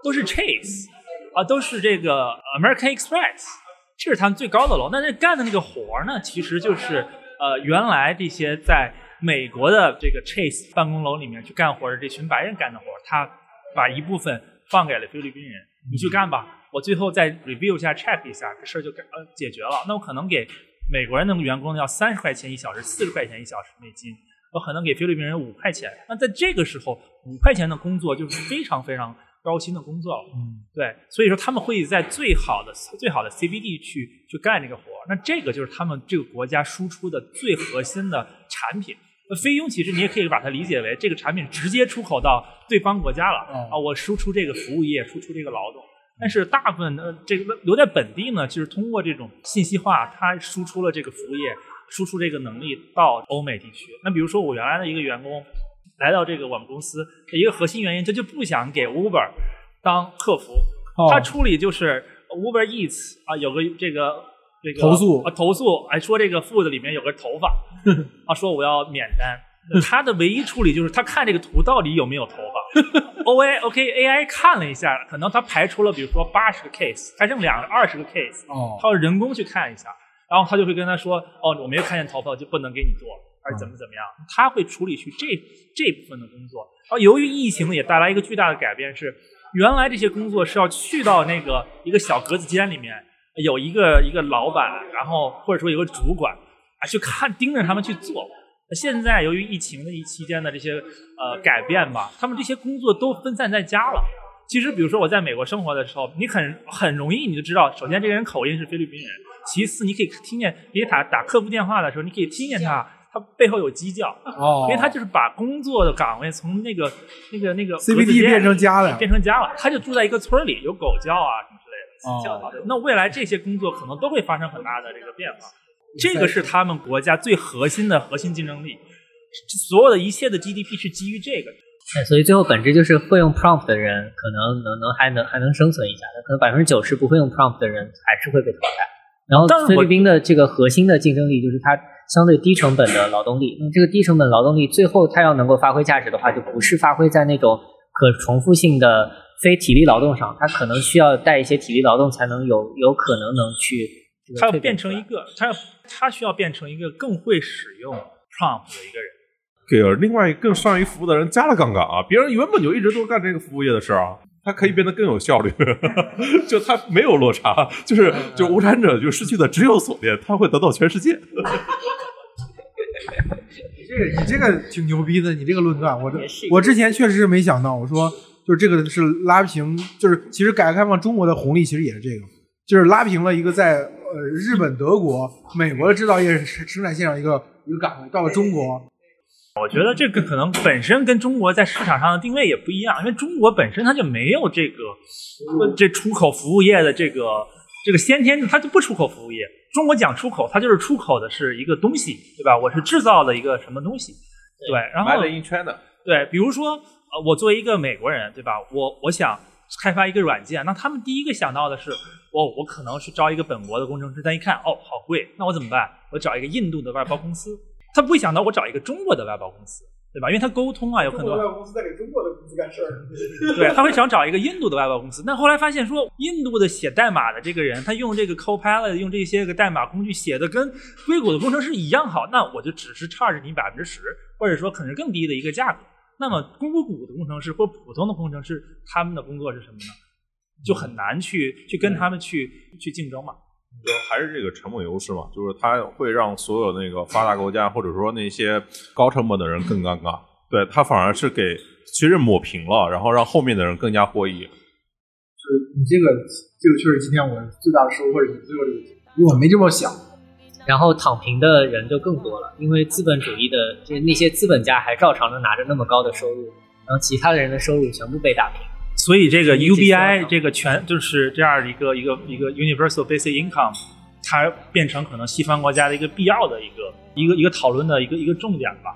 S7: 都是 Chase，啊，都是这个 American Express，这是他们最高的楼。那那干的那个活儿呢，其实就是呃，原来这些在美国的这个 Chase 办公楼里面去干活的这群白人干的活儿，他把一部分放给了菲律宾人，你去干吧，我最后再 review 一下 check 一下，这事儿就呃解决了。那我可能给美国人的员工要三十块钱一小时，四十块钱一小时美金。我可能给菲律宾人五块钱，那在这个时候，五块钱的工作就是非常非常高薪的工作了。
S3: 嗯，
S7: 对，所以说他们会在最好的最好的 CBD 去去干这个活那这个就是他们这个国家输出的最核心的产品。那菲佣其实你也可以把它理解为这个产品直接出口到对方国家了啊，我输出这个服务业，输出这个劳动。但是大部分呃这个留在本地呢，就是通过这种信息化，它输出了这个服务业，输出这个能力到欧美地区。那比如说我原来的一个员工来到这个我们公司，一个核心原因，他就不想给 Uber 当客服，
S3: 哦
S7: 他处理就是 Uber Eats 啊，有个这个这个
S3: 投诉
S7: 啊投诉，哎说这个 food 里面有个头发，[LAUGHS] 啊说我要免单。他的唯一处理就是他看这个图到底有没有头发，[LAUGHS] O A OK A I 看了一下，可能他排除了比如说八十个 case，还剩两二十个 case，
S3: 哦
S7: 他要人工去看一下，然后他就会跟他说，哦我没有看见头发，就不能给你做，还是怎么怎么样，他会处理去这这部分的工作。然后由于疫情也带来一个巨大的改变是，原来这些工作是要去到那个一个小格子间里面，有一个一个老板，然后或者说有个主管啊，去看盯着他们去做。现在由于疫情的一期间的这些呃改变吧，他们这些工作都分散在家了。其实，比如说我在美国生活的时候，你很很容易你就知道，首先这个人口音是菲律宾人，其次你可以听见给他打客服电话的时候，你可以听见他他背后有鸡叫，
S3: 哦
S7: 因为他就是把工作的岗位从那个那个那个
S3: CBD 变成家了
S7: 变成家了，他就住在一个村儿里，有狗叫啊什么之类的。
S3: 哦
S7: 那未来这些工作可能都会发生很大的这个变化，这个是他们国家最核心的核心竞争力。所有的一切的 GDP 是基于这个
S4: 所以最后本质就是会用 prompt 的人可能能能还能还能生存一下，可能百分之九十不会用 prompt 的人还是会被淘汰。然后菲律宾的这个核心的竞争力就是它相对低成本的劳动力。那么这个低成本劳动力最后它要能够发挥价值的话，就不是发挥在那种可重复性的非体力劳动上，它可能需要带一些体力劳动才能有有可能能去这个
S7: 它要
S4: 变
S7: 成一个，它要它需要变成一个更会使用 prompt 的一个人。
S6: 给另外一个更善于服务的人加了杠杆啊！别人原本就一直都干这个服务业的事儿啊，他可以变得更有效率，[LAUGHS] 就它没有落差，就是就无产者就失去的只有锁链，它会得到全世界。
S3: 你这个你这个挺牛逼的，你这个论断，我这我之前确实是没想到，我说就是这个是拉平，就是其实改革开放中国的红利其实也是这个，就是拉平了一个在呃日本、德国、美国的制造业生生产线上一个一个岗位，到了中国，
S7: 我觉得这个可能本身跟中国在市场上的定位也不一样，因为中国本身它就没有这个呃这出口服务业的这个这个先天，它就不出口服务业。中国讲出口，它就是出口的是一个东西，对吧？我是制造的一个什么东西，对。然后
S6: in China，
S7: 对，比如说，呃，我作为一个美国人，对吧？我我想开发一个软件，那他们第一个想到的是，我我可能是招一个本国的工程师，但一看，哦，好贵，那我怎么办？我找一个印度的外包公司。他不会想到我找一个中国的外包公司，对吧？因为他沟通啊有很多外包，
S3: 公司在给中国的公司干事儿，[LAUGHS] [LAUGHS]
S7: 对，他会想找一个印度的外包公司。但后来发现说，印度的写代码的这个人，他用这个 Copilot 用这些个代码工具写的跟硅谷的工程师一样好，那我就只是 charge 你百分之十，或者说可能更低的一个价格。那么硅谷的工程师或普通的工程师，他们的工作是什么呢？就很难去去跟他们去去竞争嘛。
S6: 就还是这个成本优势嘛，就是它会让所有那个发达国家或者说那些高成本的人更尴尬，对它反而是给其实抹平了，然后让后面的人更加获益。
S3: 就是你这个这个确实今天我最大的收获是你最后这个，因为我没这么想。
S4: 然后躺平的人就更多了，因为资本主义的这那些资本家还照常的拿着那么高的收入，然后其他的人的收入全部被打平。
S7: 所以这个 UBI 这个全就是这样的一个一个一个 universal basic income，它变成可能西方国家的一个必要的一个一个一个讨论的一个一个重点吧。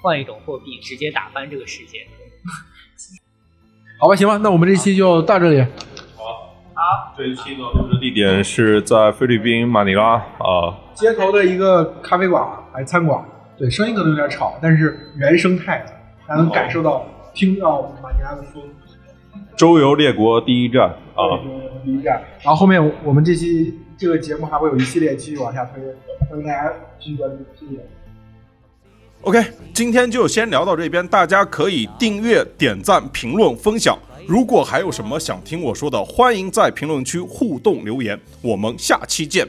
S4: 换一种货币，直接打翻这个世界。[LAUGHS]
S3: 好吧，行吧，那我们这期就到这里。
S6: 好，好这一期的录制地点是在菲律宾马尼拉啊、
S3: 街头的一个咖啡馆还餐馆，对，声音可能有点吵，但是原生态的，还能感受到、听到马尼拉的风。
S6: 周游列国第一站啊。
S3: 第一站，然后后面我们这期这个节目还会有一系列继续往下推，欢迎大家继续关注，谢谢。
S6: OK，今天就先聊到这边，大家可以订阅、点赞、评论、分享。如果还有什么想听我说的，欢迎在评论区互动留言。我们下期见。